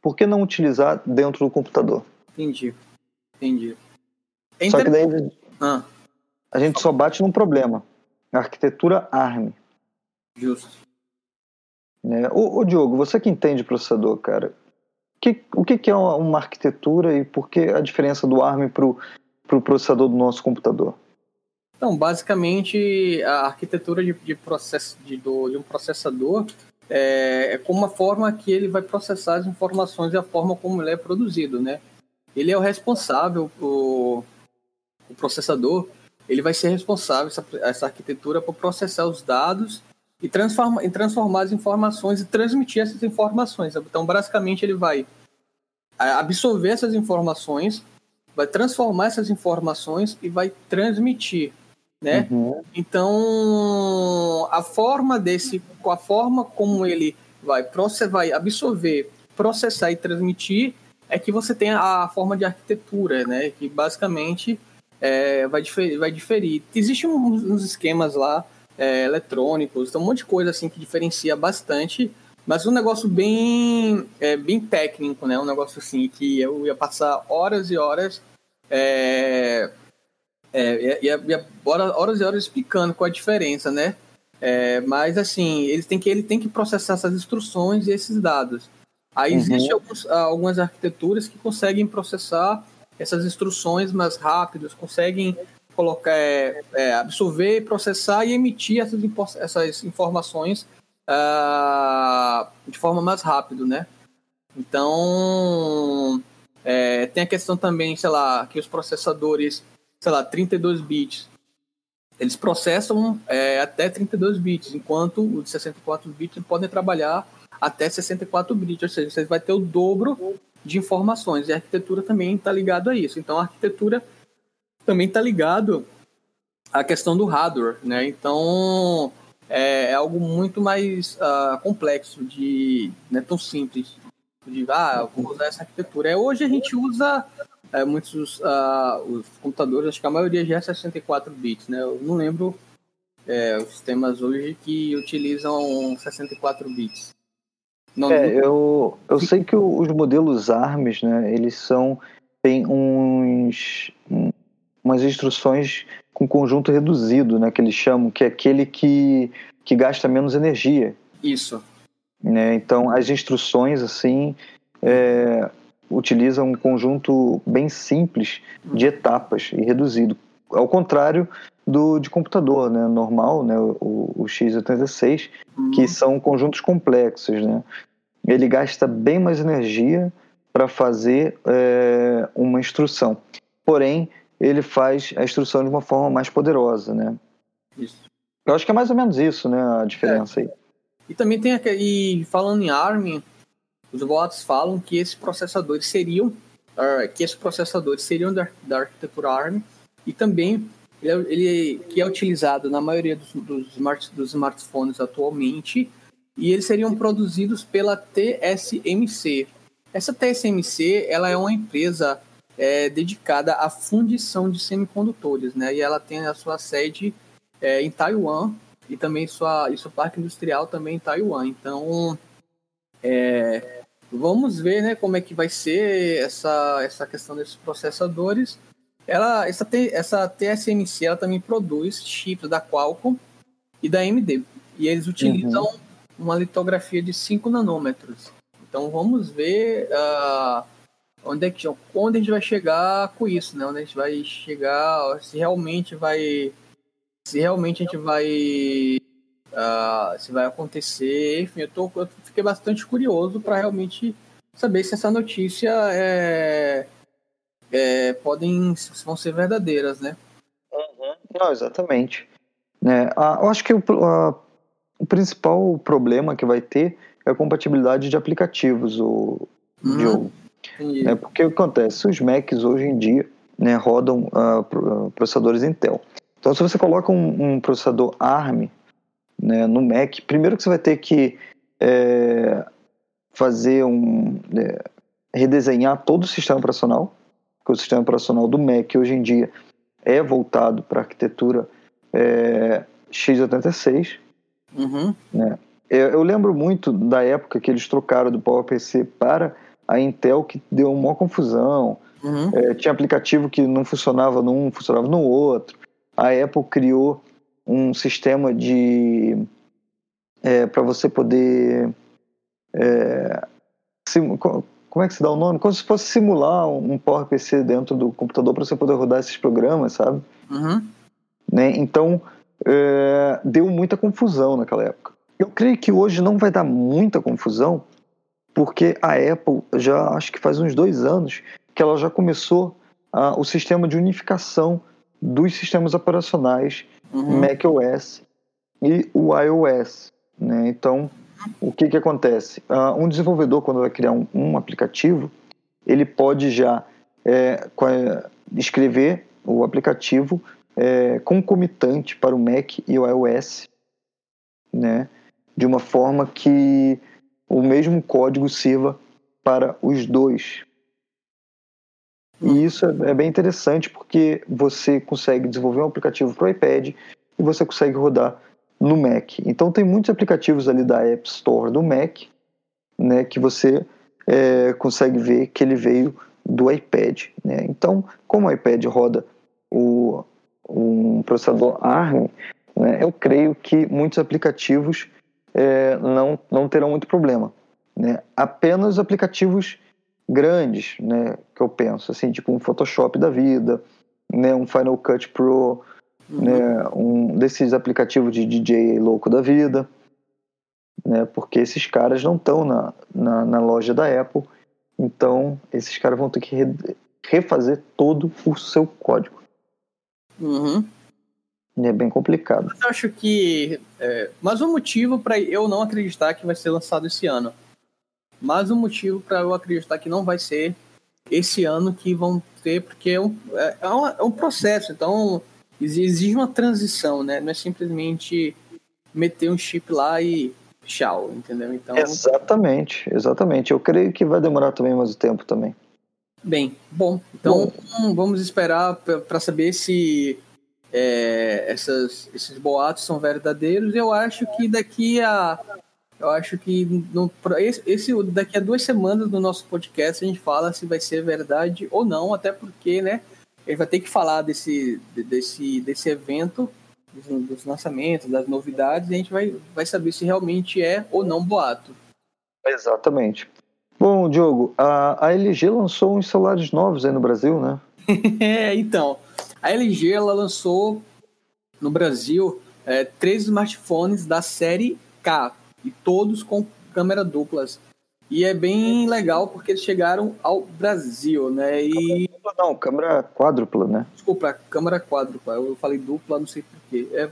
por que não utilizar dentro do computador? Entendi. Entendi. É só que daí ah. a gente só bate num problema. A arquitetura ARM. Justo. Né? Ô, ô, Diogo, você que entende processador, cara, que, o que, que é uma, uma, arquitetura e por que a diferença do ARM para o para o processador do nosso computador? Então, basicamente, a arquitetura de, de, de, do, de um processador é, é, como a forma que ele vai processar as informações e a forma como ele é produzido, né? Ele é o responsável, o, o processador, ele vai ser responsável, essa, essa arquitetura, por processar os dados e transforma, e transformar as informações e transmitir essas informações. Então, basicamente, ele vai absorver essas informações vai transformar essas informações e vai transmitir, né? Uhum. Então, a forma desse, a forma como ele vai, vai absorver, processar e transmitir é que você tem a forma de arquitetura, né? Que basicamente é, vai, diferir, vai diferir. Existem uns, uns esquemas lá é, eletrônicos, tem um monte de coisa assim que diferencia bastante mas um negócio bem, é, bem técnico, né? Um negócio assim que eu ia passar horas e horas é, É, e, e, e horas e horas explicando qual a diferença, né? É, mas assim, ele tem, que, ele tem que processar essas instruções e esses dados. Aí uhum. existem alguns, algumas arquiteturas que conseguem processar essas instruções mais rápidas, conseguem colocar, é, é, absorver, processar e emitir essas, essas informações uh, de forma mais rápida, né? Então, é, tem a questão também, sei lá, que os processadores, sei lá, 32 bits, eles processam é, até 32 bits, enquanto os de 64 bits podem trabalhar até 64 bits, ou seja, você vai ter o dobro de informações. E a arquitetura também está ligado a isso. Então, a arquitetura também está ligado à questão do hardware, né? Então, é, é algo muito mais uh, complexo, de não é tão simples. De, ah, vou usar essa arquitetura. É, hoje a gente usa é, muitos uh, os computadores, acho que a maioria já é 64 bits, né? Eu não lembro é, os sistemas hoje que utilizam 64 bits. Não, é, não... eu, eu sei que os modelos ARMS, né, eles são tem uns umas instruções com conjunto reduzido, né, que eles chamam, que é aquele que, que gasta menos energia. Isso. Né, então, as instruções, assim, é, utiliza um conjunto bem simples de etapas e reduzido. Ao contrário do de computador, né, normal, né, o, o x86, uhum. que são conjuntos complexos, né. Ele gasta bem mais energia para fazer é, uma instrução. Porém, ele faz a instrução de uma forma mais poderosa, né. Isso. Eu acho que é mais ou menos isso, né, a diferença é. aí. E também tem aquele, falando em ARM, os boatos falam que esses processadores seriam uh, que esses processadores seriam da, da arquitetura ARM e também ele, ele, que é utilizado na maioria dos, dos, smart, dos smartphones atualmente e eles seriam produzidos pela TSMC. Essa TSMC ela é uma empresa é, dedicada à fundição de semicondutores, né? E ela tem a sua sede é, em Taiwan e também sua, e seu parque industrial também em Taiwan. Então, é, Vamos ver, né, como é que vai ser essa, essa questão desses processadores. Ela, essa, essa TSMC, ela também produz chips da Qualcomm e da AMD. E eles utilizam uhum. uma litografia de 5 nanômetros. Então vamos ver uh, onde, é que, onde a gente vai chegar com isso, né? Onde a gente vai chegar, se realmente vai. Se realmente a gente vai uh, se vai acontecer. Enfim, eu, tô, eu fiquei bastante curioso para realmente saber se essa notícia é, é, podem vão ser verdadeiras, né? Uhum. Não, exatamente. É, eu acho que o, a, o principal problema que vai ter é a compatibilidade de aplicativos, o uhum. É porque o que acontece? Os Macs hoje em dia né, rodam uh, processadores Intel. Então, se você coloca um, um processador ARM né, no Mac, primeiro que você vai ter que é, fazer um. É, redesenhar todo o sistema operacional, porque o sistema operacional do Mac hoje em dia é voltado para a arquitetura é, x86. Uhum. Né? Eu, eu, lembro muito da época que eles trocaram do PowerPC para a Intel, que deu uma confusão. Uhum. É, tinha aplicativo que não funcionava num, funcionava no outro. A Apple criou um sistema de é, para você poder é, sim, como é que se dá o nome? Como se fosse simular um PowerPC dentro do computador para você poder rodar esses programas, sabe? Uhum. Né? Então é, deu muita confusão naquela época. Eu creio que hoje não vai dar muita confusão, porque a Apple já acho que faz uns dois anos que ela já começou a, o sistema de unificação dos sistemas operacionais uhum. macOS e o iOS. Né? Então, o que, que acontece? Uh, um desenvolvedor, quando vai criar um, um aplicativo, ele pode já é, escrever o aplicativo é, concomitante para o Mac e o iOS, né? de uma forma que o mesmo código sirva para os dois. E isso é, é bem interessante porque você consegue desenvolver um aplicativo para o iPad e você consegue rodar no Mac. Então tem muitos aplicativos ali da App Store do Mac, né, que você é, consegue ver que ele veio do iPad. Né? Então, como o iPad roda o, um processador ARM, né, eu creio que muitos aplicativos é, não, não terão muito problema. Né? Apenas aplicativos grandes, né, que eu penso, assim, tipo um Photoshop da vida, né, um Final Cut Pro, uhum. né, um desses aplicativos de DJ louco da vida, né, porque esses caras não estão na, na, na, loja da Apple, então esses caras vão ter que re, refazer todo o seu código. Uhum. É bem complicado. Eu acho que. É, mas um motivo para eu não acreditar que vai ser lançado esse ano mais um motivo para eu acreditar que não vai ser esse ano que vão ter, porque é um, é, é, um, é um processo, então exige uma transição, né? Não é simplesmente meter um chip lá e tchau, entendeu? Então, exatamente, exatamente. Eu creio que vai demorar também mais o tempo também. Bem, bom, então bom. vamos esperar para saber se é, essas, esses boatos são verdadeiros. Eu acho que daqui a eu acho que esse, esse, daqui a duas semanas no nosso podcast a gente fala se vai ser verdade ou não, até porque, né, gente vai ter que falar desse, desse, desse evento, dos, dos lançamentos, das novidades, e a gente vai, vai saber se realmente é ou não boato. Exatamente. Bom, Diogo, a, a LG lançou uns celulares novos aí no Brasil, né? é, então, a LG ela lançou no Brasil é, três smartphones da série K, e todos com câmera duplas. E é bem legal porque eles chegaram ao Brasil, né? E não, câmera quádrupla, né? Desculpa, câmera quádrupla. Eu falei dupla, não sei porquê. É...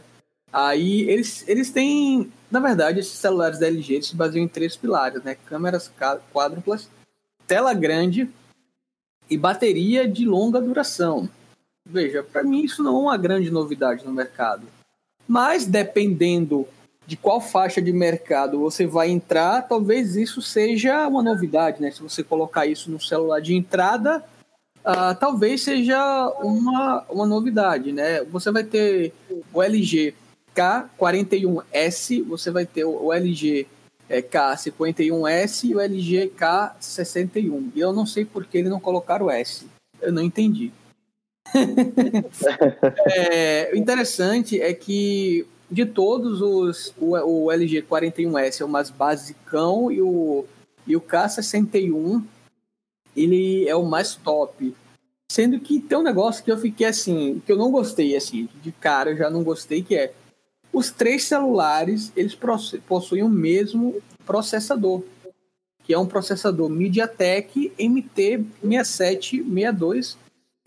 Aí eles, eles têm, na verdade, esses celulares da LG eles se baseiam em três pilares, né? Câmeras quádruplas, tela grande e bateria de longa duração. Veja, para mim isso não é uma grande novidade no mercado. Mas dependendo de qual faixa de mercado você vai entrar, talvez isso seja uma novidade, né? Se você colocar isso no celular de entrada, uh, talvez seja uma, uma novidade, né? Você vai ter o LG K41S, você vai ter o LG é, K51S e o LG K61. E eu não sei por que eles não colocaram o S. Eu não entendi. é, o interessante é que de todos os, o, o LG 41S é o mais basicão e o, e o K61 ele é o mais top. Sendo que tem um negócio que eu fiquei assim, que eu não gostei, assim, de cara eu já não gostei, que é os três celulares, eles possuem o mesmo processador, que é um processador MediaTek MT6762,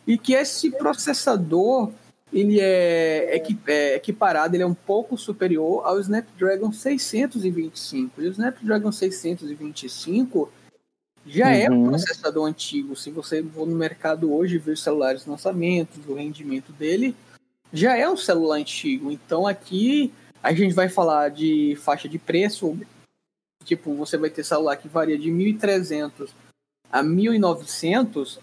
e que esse processador ele é, é equiparado, ele é um pouco superior ao Snapdragon 625. E o Snapdragon 625 já uhum. é um uhum. processador antigo. Se você for no mercado hoje ver os celulares lançamentos, o rendimento dele, já é um celular antigo. Então aqui a gente vai falar de faixa de preço. Tipo, você vai ter celular que varia de 1.300 a 1.900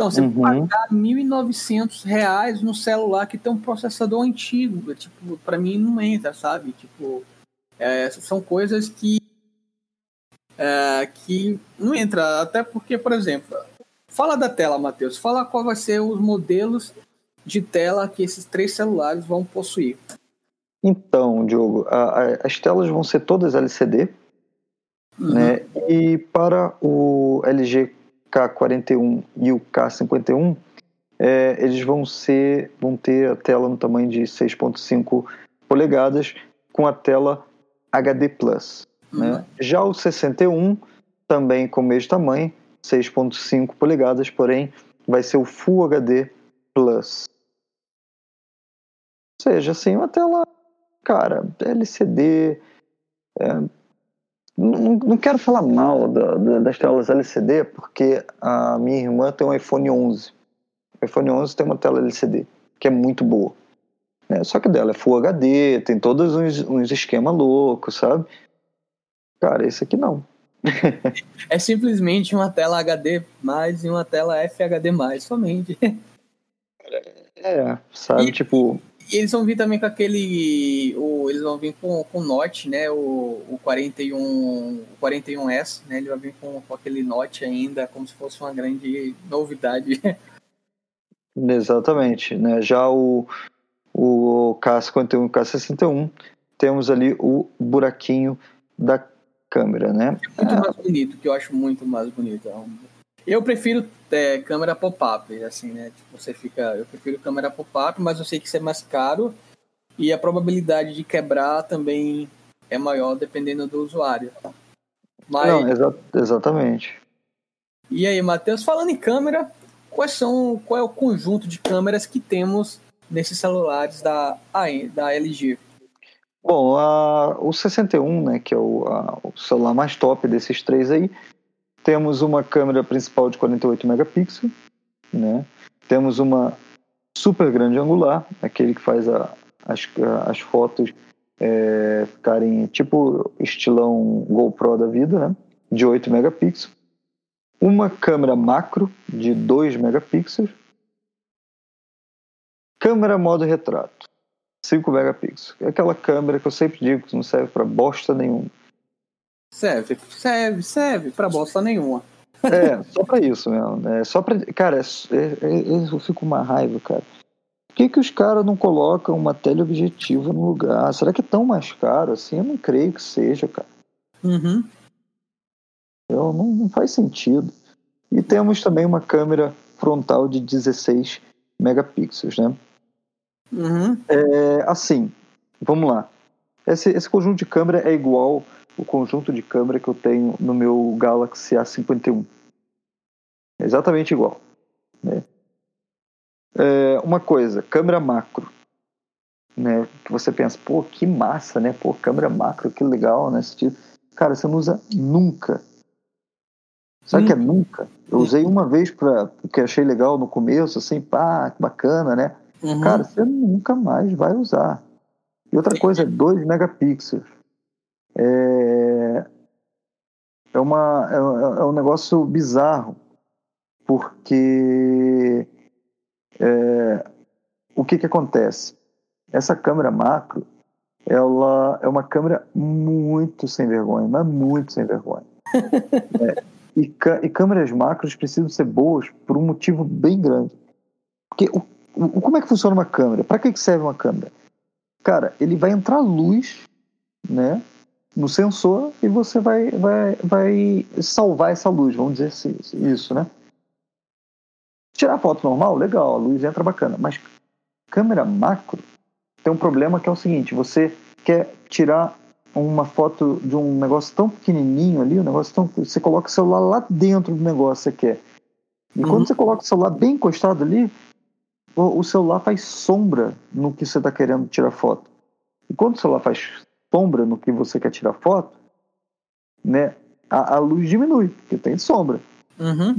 então, você uhum. pagar R$ 1.900 no celular que tem um processador antigo, tipo, para mim não entra, sabe? Tipo, é, são coisas que é, que não entra, até porque, por exemplo, fala da tela, Matheus, fala qual vai ser os modelos de tela que esses três celulares vão possuir. Então, Diogo, a, a, as telas vão ser todas LCD, uhum. né? E para o LG K41 e o K51, é, eles vão ser vão ter a tela no tamanho de 6.5 polegadas com a tela HD Plus. Né? Uhum. Já o 61 também com o mesmo tamanho, 6.5 polegadas, porém vai ser o Full HD Plus. Ou seja, assim, uma tela, cara, LCD, é, não, não quero falar mal da, da, das telas LCD, porque a minha irmã tem um iPhone 11. O iPhone 11 tem uma tela LCD, que é muito boa. Né? Só que dela é Full HD, tem todos uns, uns esquemas loucos, sabe? Cara, esse aqui não. é simplesmente uma tela HD mais e uma tela FHD mais, somente. É, sabe, e, tipo. E eles vão vir também com aquele. O, eles vão vir com, com o Note, né? O, o 41, o 41S, né? Ele vai vir com, com aquele Note ainda, como se fosse uma grande novidade. Exatamente, né? Já o, o K51 e o K61, temos ali o buraquinho da câmera, né? É muito mais bonito, que eu acho muito mais bonito. Eu prefiro é, câmera pop-up, assim, né? Tipo, você fica. Eu prefiro câmera pop-up, mas eu sei que isso é mais caro e a probabilidade de quebrar também é maior dependendo do usuário. Mas... Não, exa exatamente. E aí, Matheus, falando em câmera, quais são, qual é o conjunto de câmeras que temos nesses celulares da, da LG? Bom, a, o 61, né, que é o, a, o celular mais top desses três aí, temos uma câmera principal de 48 megapixels, né? Temos uma super grande angular, aquele que faz a, as, as fotos é, ficarem tipo estilão GoPro da vida, né? De 8 megapixels. Uma câmera macro de 2 megapixels. Câmera modo retrato. 5 megapixels. É aquela câmera que eu sempre digo que não serve para bosta nenhuma. Serve, serve, serve para bosta nenhuma. É, só para isso mesmo. É só para, cara, é, é, é, eu fico com uma raiva, cara. Por que, que os caras não colocam uma teleobjetiva no lugar? Será que é tão mais caro assim? Eu não creio que seja, cara. Uhum. Eu, não, não faz sentido. E temos também uma câmera frontal de 16 megapixels, né? Uhum. É, assim, vamos lá. Esse, esse conjunto de câmera é igual o conjunto de câmera que eu tenho no meu Galaxy A51. É exatamente igual. Né? É, uma coisa, câmera macro. Né, que você pensa, pô, que massa, né? Pô, câmera macro, que legal, né? Tipo, cara, você não usa nunca. Sabe o que é nunca? Eu usei uma vez para porque achei legal no começo, assim, pá, que bacana, né? Uhum. Cara, você nunca mais vai usar. E outra coisa, 2 megapixels. É, é, uma, é, é, um negócio bizarro, porque é, o que, que acontece? Essa câmera macro, ela é uma câmera muito sem vergonha, mas muito sem vergonha. é, e, e, câmeras macros precisam ser boas por um motivo bem grande. Porque o o, como é que funciona uma câmera? Para que, que serve uma câmera? Cara, ele vai entrar luz, né, no sensor e você vai, vai, vai salvar essa luz, vamos dizer isso, né? Tirar foto normal, legal, a luz entra bacana, mas câmera macro tem um problema que é o seguinte: você quer tirar uma foto de um negócio tão pequenininho ali, um negócio tão. Você coloca o celular lá dentro do negócio que você quer. E uhum. quando você coloca o celular bem encostado ali, o celular faz sombra no que você está querendo tirar foto. E quando o celular faz sombra no que você quer tirar foto, né, a, a luz diminui, porque tem sombra. Uhum.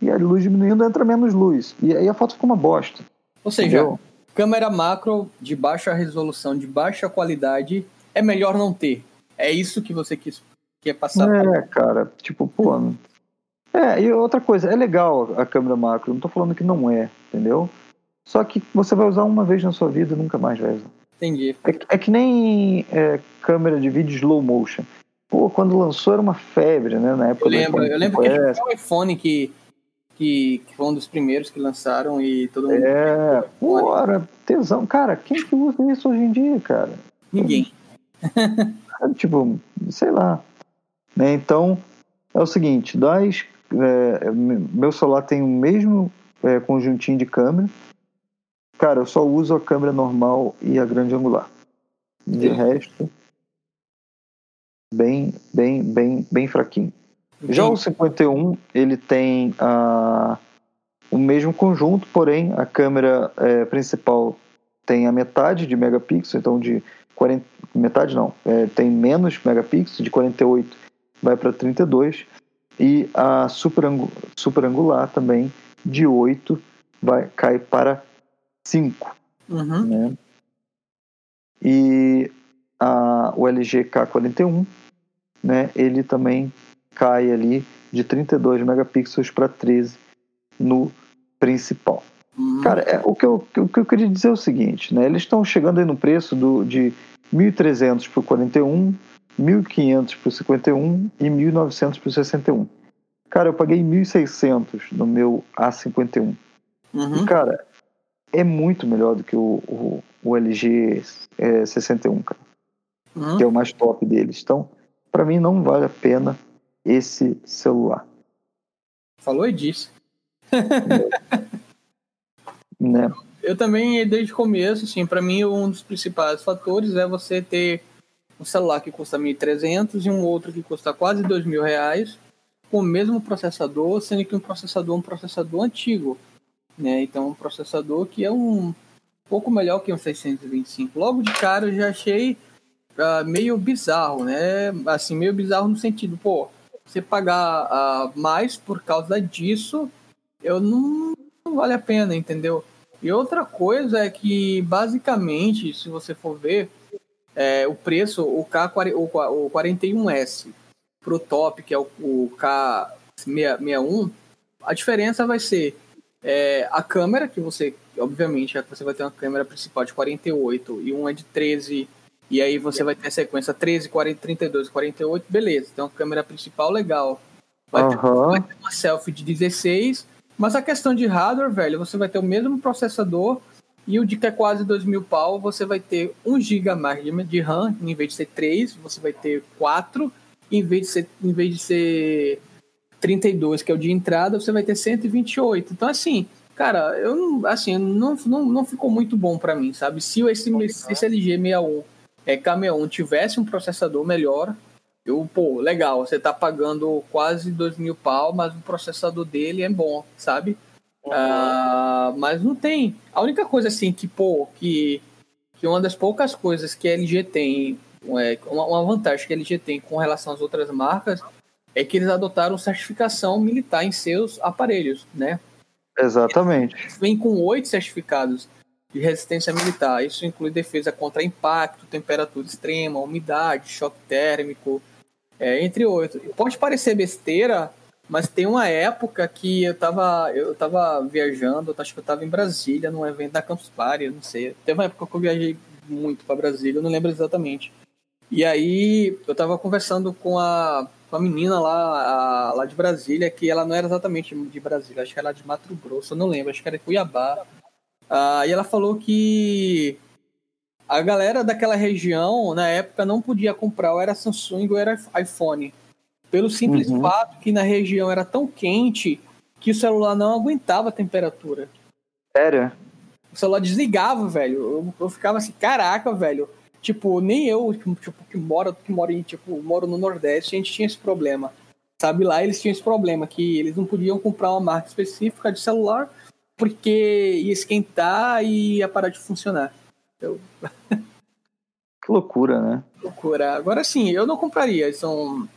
E, e, a luz diminuindo entra menos luz. E aí a foto fica uma bosta. Ou seja, entendeu? câmera macro de baixa resolução, de baixa qualidade, é melhor não ter. É isso que você quis, quer passar. É, pra... cara, tipo, pô. É, e outra coisa, é legal a câmera macro, não tô falando que não é, entendeu? Só que você vai usar uma vez na sua vida e nunca mais vai usar. Entendi. É, é que nem é, câmera de vídeo slow motion. Pô, quando lançou era uma febre, né? Na época eu lembro, eu lembro que era o iPhone que, que, que, foi um dos primeiros que lançaram e todo mundo. É, pô, era tesão. Cara, quem que usa isso hoje em dia, cara? Ninguém. tipo, sei lá. Né? Então, é o seguinte: das, é, meu celular tem o mesmo é, conjuntinho de câmera Cara, eu só uso a câmera normal e a grande angular. De Sim. resto, bem, bem, bem, bem fraquinho. Já o 51, ele tem a, o mesmo conjunto, porém a câmera é, principal tem a metade de megapixels, então de 40, metade não, é, tem menos megapixels, de 48 vai para 32, e a super, super angular também de 8 vai, cai para 5. Uhum. Né? E a, o LG K41, né, ele também cai ali de 32 megapixels para 13 no principal. Uhum. Cara, é, o, que eu, o que eu queria dizer é o seguinte, né, eles estão chegando aí no preço do, de 1.300 para o 41, 1.500 para o 51 e 1.900 para o 61. Cara, eu paguei 1.600 no meu A51. Uhum. E, cara, é muito melhor do que o, o, o LG é, 61, cara, uhum. que é o mais top deles. Então, para mim não vale a pena esse celular. Falou e disse. né? Eu também, desde o começo, assim, para mim um dos principais fatores é você ter um celular que custa 1.300 e um outro que custa quase dois mil reais com o mesmo processador, sendo que um processador é um processador antigo, né? Então, um processador que é um pouco melhor que um 625. Logo de cara, eu já achei uh, meio bizarro, né? Assim, meio bizarro no sentido, pô, você pagar uh, mais por causa disso, eu não, não vale a pena, entendeu? E outra coisa é que, basicamente, se você for ver, é, o preço, o, K, o, o 41S para o top, que é o, o K61, a diferença vai ser é, a câmera, que você, obviamente, é você vai ter uma câmera principal de 48 e uma de 13, e aí você vai ter a sequência 13, 40, 32, 48, beleza, tem uma câmera principal legal. Vai, uhum. ter, vai ter uma selfie de 16, mas a questão de hardware, velho, você vai ter o mesmo processador e o de que é quase 2 mil pau, você vai ter 1 GB mais de RAM, em vez de ser 3, você vai ter 4, em vez de ser, em vez de ser 32, que é o de entrada, você vai ter 128. Então, assim, cara, eu não, assim, não, não, não ficou muito bom para mim, sabe? Se esse, esse LG 61 é, K61 tivesse um processador melhor, eu, pô, legal, você tá pagando quase 2 mil pau, mas o processador dele é bom, sabe? Uhum. Uh, mas não tem. A única coisa, assim, que, pô, que, que uma das poucas coisas que a LG tem é, uma vantagem que a LG tem com relação às outras marcas é que eles adotaram certificação militar em seus aparelhos, né? Exatamente. Eles vêm com oito certificados de resistência militar. Isso inclui defesa contra impacto, temperatura extrema, umidade, choque térmico, é, entre outros. Pode parecer besteira, mas tem uma época que eu tava, eu tava viajando, acho que eu tava em Brasília, num evento da Campus Party, não sei. Teve uma época que eu viajei muito para Brasília, eu não lembro exatamente. E aí eu tava conversando com a, com a menina lá, a, lá de Brasília, que ela não era exatamente de Brasília, acho que era de Mato Grosso, eu não lembro, acho que era de Cuiabá. Ah, e ela falou que a galera daquela região, na época, não podia comprar, ou era Samsung ou era iPhone. Pelo simples uhum. fato que na região era tão quente que o celular não aguentava a temperatura. Sério? O celular desligava, velho. Eu, eu ficava assim, caraca, velho Tipo, nem eu, tipo, que moro, que moro, em, tipo, moro no Nordeste, a gente tinha esse problema. Sabe, lá eles tinham esse problema, que eles não podiam comprar uma marca específica de celular porque ia esquentar e ia parar de funcionar. Eu... Que loucura, né? Loucura. Agora sim, eu não compraria. São...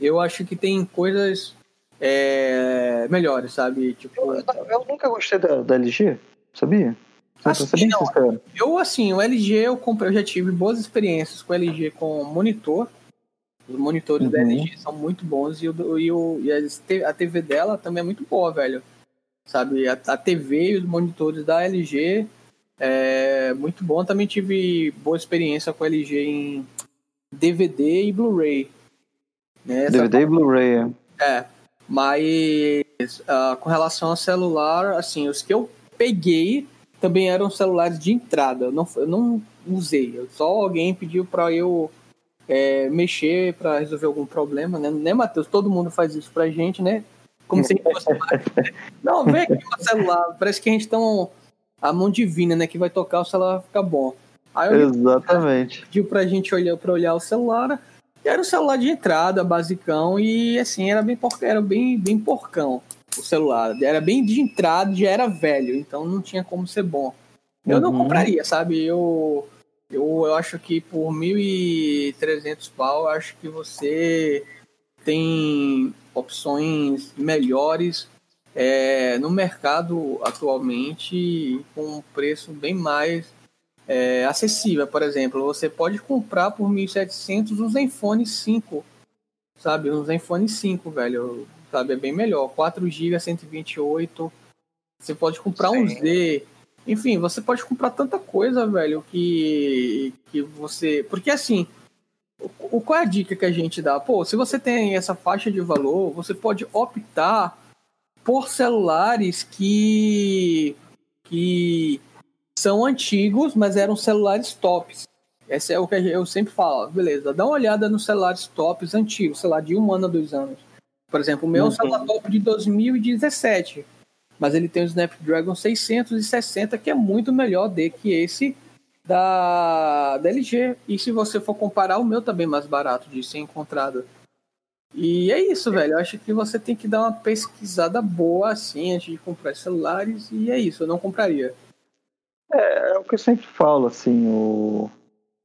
Eu acho que tem coisas é... melhores, sabe? Tipo... Eu, eu nunca gostei da, da LG, sabia? Assim, não, eu, assim, o LG eu comprei, eu já tive boas experiências com o LG com monitor. Os monitores uhum. da LG são muito bons e, o, e, o, e a TV dela também é muito boa, velho. Sabe, a, a TV e os monitores da LG é muito bom. Também tive boa experiência com a LG em DVD e Blu-ray. Né? DVD e Blu-ray, é. É, mas uh, com relação ao celular, assim, os que eu peguei também eram celulares de entrada. Eu não, eu não usei. Só alguém pediu para eu é, mexer para resolver algum problema, né? Né, Matheus? Todo mundo faz isso pra gente, né? Como se fosse. não, vem aqui o celular. Parece que a gente tem um, a mão divina, né? Que vai tocar o celular vai ficar bom. Aí eu Exatamente. Pediu pra gente olhar para olhar o celular. E era um celular de entrada, basicão, e assim, era bem, era bem, bem porcão o celular. Era bem de entrada, já era velho, então não tinha como ser bom. Eu uhum. não compraria, sabe? Eu, eu, eu acho que por 1.300 pau, acho que você tem opções melhores é, no mercado atualmente com um preço bem mais é, acessível. Por exemplo, você pode comprar por 1.700 um Zenfone 5, sabe? Um Zenfone 5, velho sabe? É bem melhor. 4 GB, 128. Você pode comprar Sim. um Z. Enfim, você pode comprar tanta coisa, velho, que, que você. Porque assim, o, qual é a dica que a gente dá? Pô, se você tem essa faixa de valor, você pode optar por celulares que. que são antigos, mas eram celulares tops. Esse é o que eu sempre falo. Beleza, dá uma olhada nos celulares tops antigos, sei lá, de um ano a dois anos. Por exemplo, o meu é um celular top de 2017, mas ele tem o Snapdragon 660, que é muito melhor do que esse da, da LG. E se você for comparar, o meu também é mais barato de ser encontrado. E é isso, velho. Eu acho que você tem que dar uma pesquisada boa assim antes de comprar celulares. E é isso, eu não compraria. É, é o que eu sempre falo, assim, o,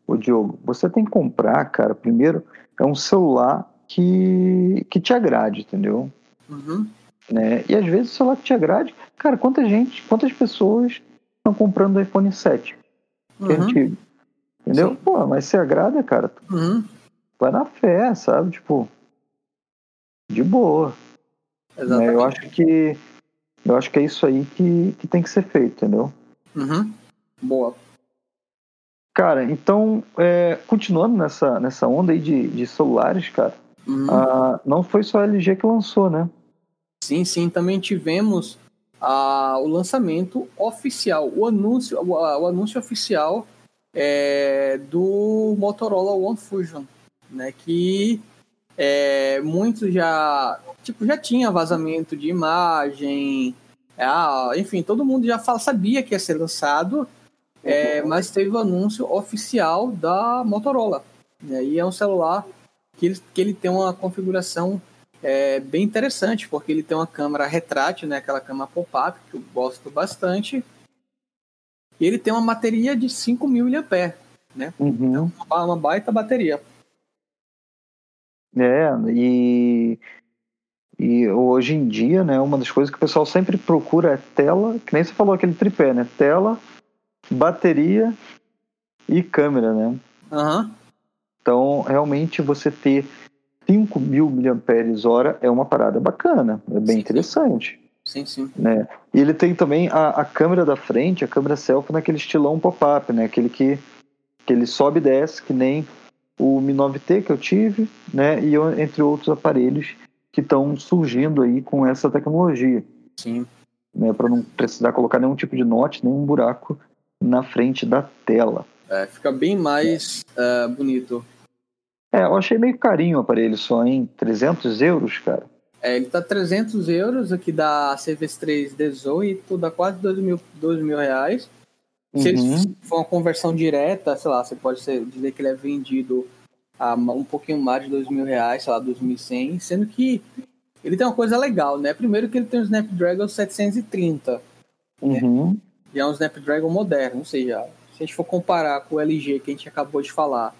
o Diogo. Você tem que comprar, cara, primeiro, é um celular que, que te agrade, entendeu? Uhum. Né? E às vezes o celular que te agrade, cara, quanta gente, quantas pessoas estão comprando o iPhone 7? Que é uhum. antigo. Entendeu? Sim. Pô, mas se agrada, cara. Uhum. Vai na fé, sabe? Tipo, de boa. Né? Eu acho que eu acho que é isso aí que, que tem que ser feito, entendeu? Uhum. Boa. Cara, então, é, continuando nessa, nessa onda aí de, de celulares, cara, uhum. Ah, não foi só a LG que lançou, né? Sim, sim, também tivemos a, o lançamento oficial, o anúncio, o, o anúncio oficial é, do Motorola One Fusion, né? Que é, muitos já, tipo, já tinha vazamento de imagem, ah, enfim, todo mundo já fala, sabia que ia ser lançado, é, mas teve o anúncio oficial da Motorola. Né? E é um celular que ele, que ele tem uma configuração é, bem interessante, porque ele tem uma câmera retrátil, né? aquela câmera pop-up, que eu gosto bastante. E ele tem uma bateria de 5.000 mAh, né? Uhum. Uma, uma baita bateria. É, e, e hoje em dia, né, uma das coisas que o pessoal sempre procura é tela, que nem você falou aquele tripé, né? Tela, bateria e câmera, né? Uhum. Então, realmente, você ter 5 mil mAh é uma parada bacana, é bem sim, interessante. Sim, sim. Né? E ele tem também a, a câmera da frente, a câmera selfie naquele estilão pop-up, né? Aquele que, que ele sobe e desce, que nem o Mi 9T que eu tive, né, e entre outros aparelhos que estão surgindo aí com essa tecnologia. Sim. Né, para não precisar colocar nenhum tipo de note, nenhum buraco na frente da tela. É, fica bem mais é. uh, bonito. É, eu achei meio carinho o aparelho só, em 300 euros, cara. É, ele tá 300 euros, aqui da Surface 3 18, dá quase 2 mil, 2 mil reais. Se uhum. ele for uma conversão direta, sei lá, você pode dizer que ele é vendido a um pouquinho mais de dois mil reais, sei lá, 2.100, sendo que ele tem uma coisa legal, né? Primeiro que ele tem o Snapdragon 730, uhum. né? e é um Snapdragon moderno, ou seja, se a gente for comparar com o LG que a gente acabou de falar,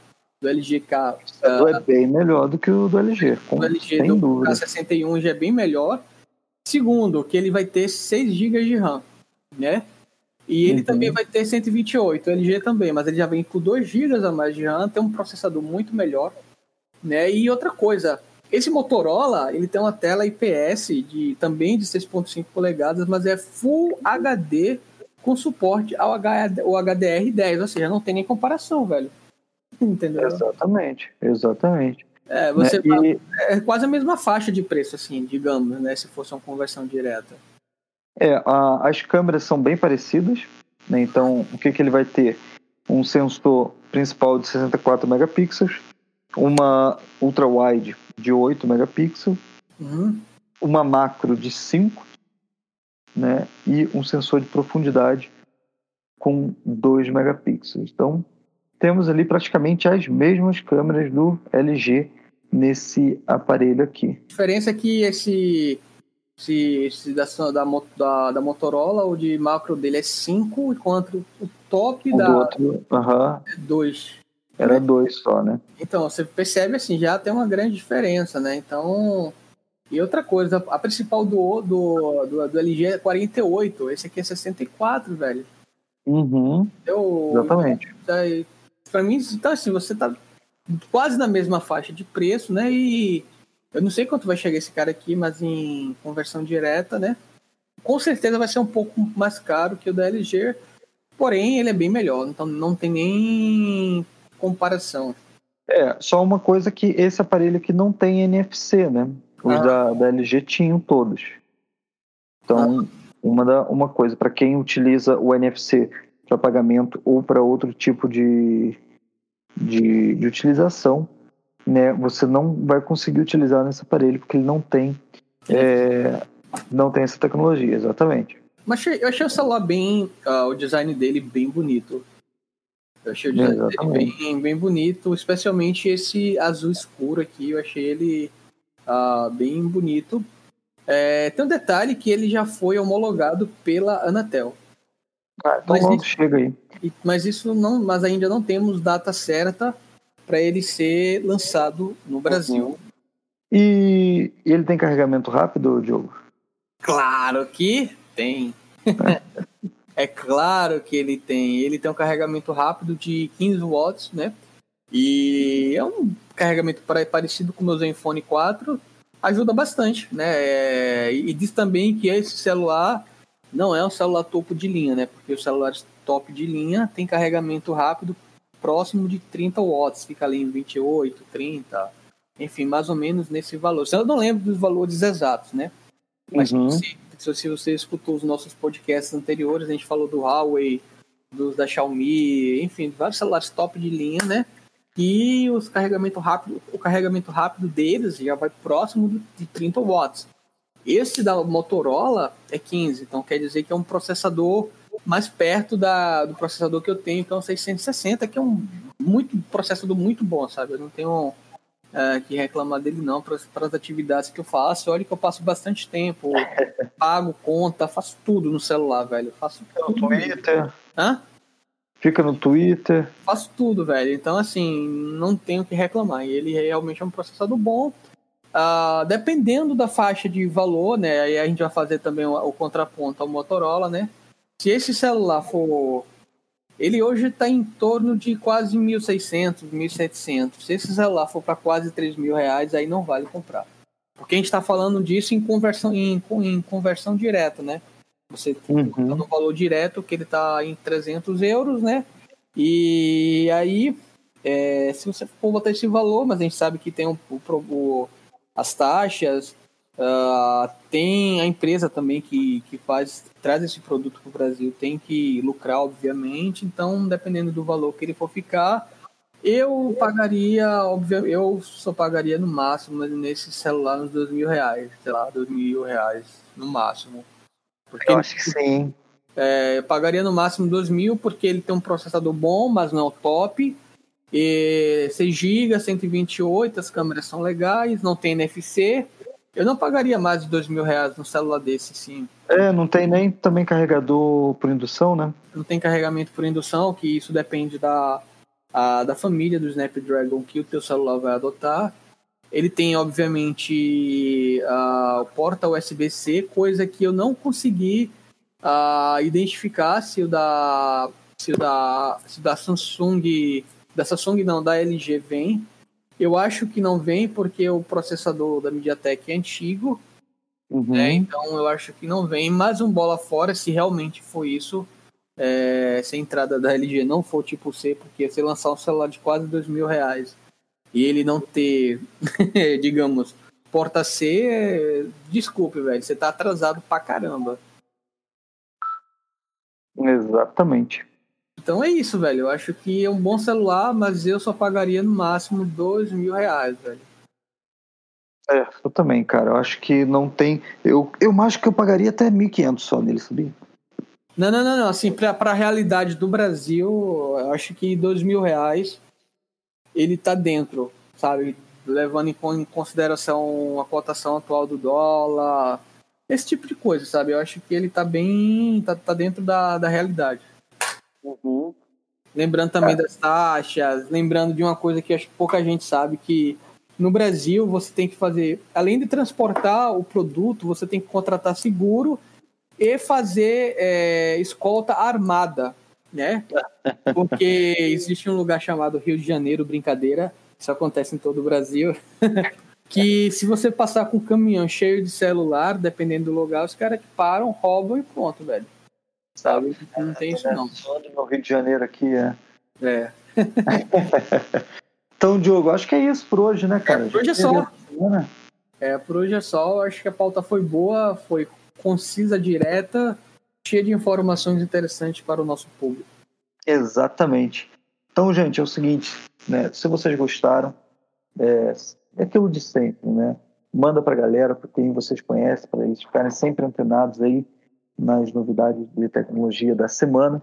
do LG K... Uh, é bem melhor do que o do LG, com, o LG do dúvida. K61 já é bem melhor. Segundo, que ele vai ter 6 GB de RAM, né? E ele uhum. também vai ter 128, o LG também, mas ele já vem com 2 GB a mais de RAM, tem um processador muito melhor, né? E outra coisa, esse Motorola, ele tem uma tela IPS de também de 6.5 polegadas, mas é Full HD com suporte ao HDR10, ou seja, não tem nem comparação, velho. Entendeu? Exatamente, exatamente. É, você né? e... é quase a mesma faixa de preço, assim, digamos, né? Se fosse uma conversão direta. É, a, as câmeras são bem parecidas, né? então o que, que ele vai ter? Um sensor principal de 64 megapixels, uma ultra-wide de 8 megapixels, uhum. uma macro de 5 né? e um sensor de profundidade com 2 megapixels. Então, temos ali praticamente as mesmas câmeras do LG nesse aparelho aqui. A diferença é que esse se, se da, da, da, Motorola, o de macro dele é 5, enquanto o top o da outro, uh é 2. Era 2 só, né? Então, você percebe assim, já tem uma grande diferença, né? Então. E outra coisa, a principal do, do, do, do LG é 48, esse aqui é 64, velho. Uhum. Eu, Exatamente. Pra mim, então assim, você tá quase na mesma faixa de preço, né? E eu não sei quanto vai chegar esse cara aqui, mas em conversão direta, né? Com certeza vai ser um pouco mais caro que o da LG, porém ele é bem melhor, então não tem nem comparação. É, só uma coisa que esse aparelho aqui não tem NFC, né? Os ah. da, da LG tinham todos. Então, ah. uma, da, uma coisa, para quem utiliza o NFC para pagamento ou para outro tipo de, de, de, utilização, né, você não vai conseguir utilizar nesse aparelho porque ele não tem é, não tem essa tecnologia, exatamente. Mas eu achei o celular bem, uh, o design dele bem bonito. Eu achei o design dele bem, bem bonito, especialmente esse azul escuro aqui, eu achei ele uh, bem bonito. É, tem um detalhe que ele já foi homologado pela Anatel. Ah, então mas isso, chega aí. Mas isso não, mas ainda não temos data certa para ele ser lançado no Brasil. Uhum. E ele tem carregamento rápido, Diogo? Claro que tem. é claro que ele tem. Ele tem um carregamento rápido de 15 watts, né? E é um carregamento parecido com o meu Zenfone 4. Ajuda bastante, né? É, e diz também que esse celular não é um celular topo de linha, né? Porque os celulares top de linha tem carregamento rápido próximo de 30 watts, fica ali em 28, 30, enfim, mais ou menos nesse valor. Eu não lembro dos valores exatos, né? Mas uhum. se, se você escutou os nossos podcasts anteriores, a gente falou do Huawei, dos da Xiaomi, enfim, vários celulares top de linha, né? E os carregamento rápido, o carregamento rápido deles já vai próximo de 30 watts. Esse da Motorola é 15, então quer dizer que é um processador mais perto da, do processador que eu tenho, que é um 660, que é um muito processador muito bom, sabe? Eu não tenho é, que reclamar dele não para as atividades que eu faço. Olha que eu passo bastante tempo, pago conta, faço tudo no celular, velho. Faço no tudo. Twitter. Hã? Fica no Twitter. Faço tudo, velho. Então, assim, não tenho que reclamar. E ele realmente é um processador bom. Uh, dependendo da faixa de valor, né? Aí a gente vai fazer também o, o contraponto ao Motorola, né? Se esse celular for ele hoje está em torno de quase 1.600, 1.700. Se esse celular for para quase 3 mil reais, aí não vale comprar. Porque a gente está falando disso em conversão, em, em conversão direta, né? Você uhum. tá no valor direto que ele está em 300 euros, né? E aí, é, se você for botar esse valor, mas a gente sabe que tem um, o, o, as taxas, Uh, tem a empresa também que, que faz traz esse produto para o Brasil, tem que lucrar, obviamente. Então, dependendo do valor que ele for ficar, eu pagaria, obviamente, eu só pagaria no máximo nesse celular uns dois mil reais, sei lá, dois mil reais no máximo. Porque eu acho que sim. É, eu pagaria no máximo dois mil porque ele tem um processador bom, mas não é o top. E 6 GB, 128, as câmeras são legais, não tem NFC. Eu não pagaria mais de dois mil reais no celular desse, sim. É, não tem nem também carregador por indução, né? Não tem carregamento por indução, que isso depende da, a, da família do Snapdragon que o teu celular vai adotar. Ele tem, obviamente, a, o porta USB-C, coisa que eu não consegui a, identificar se o da se o da, se o da Samsung, da Samsung não, da LG vem. Eu acho que não vem porque o processador da MediaTek é antigo, uhum. né? Então eu acho que não vem. Mas um bola fora, se realmente for isso, é, se a entrada da LG não for tipo C, porque se lançar um celular de quase dois mil reais e ele não ter, digamos, porta C, desculpe, velho, você tá atrasado pra caramba. Exatamente. Então é isso, velho. Eu acho que é um bom celular, mas eu só pagaria no máximo dois mil reais, velho. É, eu também, cara. Eu acho que não tem. Eu, eu acho que eu pagaria até 1.500 só nele, sabia? Não, não, não, não. Assim, pra, pra realidade do Brasil, eu acho que dois mil reais ele tá dentro, sabe? Levando em consideração a cotação atual do dólar, esse tipo de coisa, sabe? Eu acho que ele tá bem. tá, tá dentro da, da realidade. Uhum. Lembrando também é. das taxas, lembrando de uma coisa que acho que pouca gente sabe, que no Brasil você tem que fazer, além de transportar o produto, você tem que contratar seguro e fazer é, escolta armada, né? Porque existe um lugar chamado Rio de Janeiro, brincadeira, isso acontece em todo o Brasil, que se você passar com um caminhão cheio de celular, dependendo do lugar, os caras param, roubam e pronto, velho. Sabe? Não tem isso não. No Rio de Janeiro aqui, é. É. então, Diogo, acho que é isso por hoje, né, cara? É, por hoje é só. É, por hoje é só. Acho que a pauta foi boa, foi concisa, direta, cheia de informações interessantes para o nosso público. Exatamente. Então, gente, é o seguinte, né? Se vocês gostaram, é, é aquilo de sempre, né? Manda para a galera, para quem vocês conhecem, para eles ficarem sempre antenados aí nas novidades de tecnologia da semana.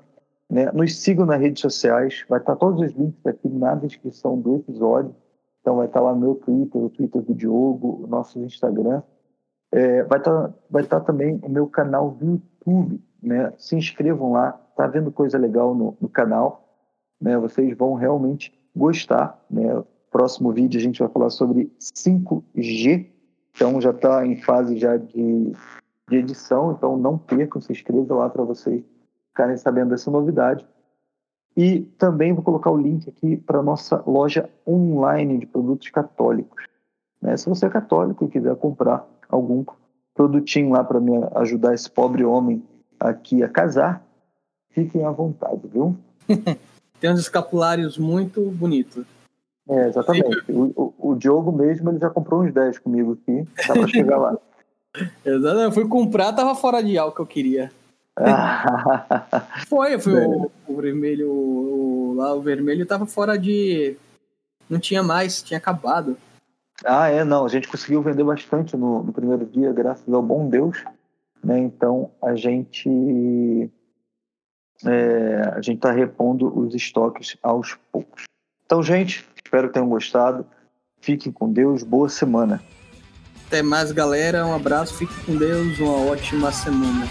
Né? Nos sigam nas redes sociais, vai estar todos os links aqui na descrição do episódio. Então vai estar lá meu Twitter, o Twitter do Diogo, nosso Instagram. É, vai, estar, vai estar também o meu canal do YouTube. Né? Se inscrevam lá, tá vendo coisa legal no, no canal. Né? Vocês vão realmente gostar. Né? Próximo vídeo a gente vai falar sobre 5G. Então já está em fase já de, de edição, então não percam, se inscrevam lá para vocês ficarem sabendo dessa novidade. E também vou colocar o link aqui para a nossa loja online de produtos católicos. Né? Se você é católico e quiser comprar algum produtinho lá para me ajudar esse pobre homem aqui a casar, fiquem à vontade, viu? Tem uns escapulários muito bonitos. É, exatamente. O, o, o, Diogo mesmo ele já comprou uns 10 comigo aqui, tá para chegar lá. Exatamente. Eu fui comprar, tava fora de algo que eu queria. foi, foi o, o, vermelho. O, lá o vermelho tava fora de. Não tinha mais, tinha acabado. Ah, é, não. A gente conseguiu vender bastante no, no primeiro dia, graças ao bom Deus. Né? Então a gente. É, a gente está repondo os estoques aos poucos. Então, gente, espero que tenham gostado. Fiquem com Deus, boa semana. Até mais, galera. Um abraço, fique com Deus, uma ótima semana.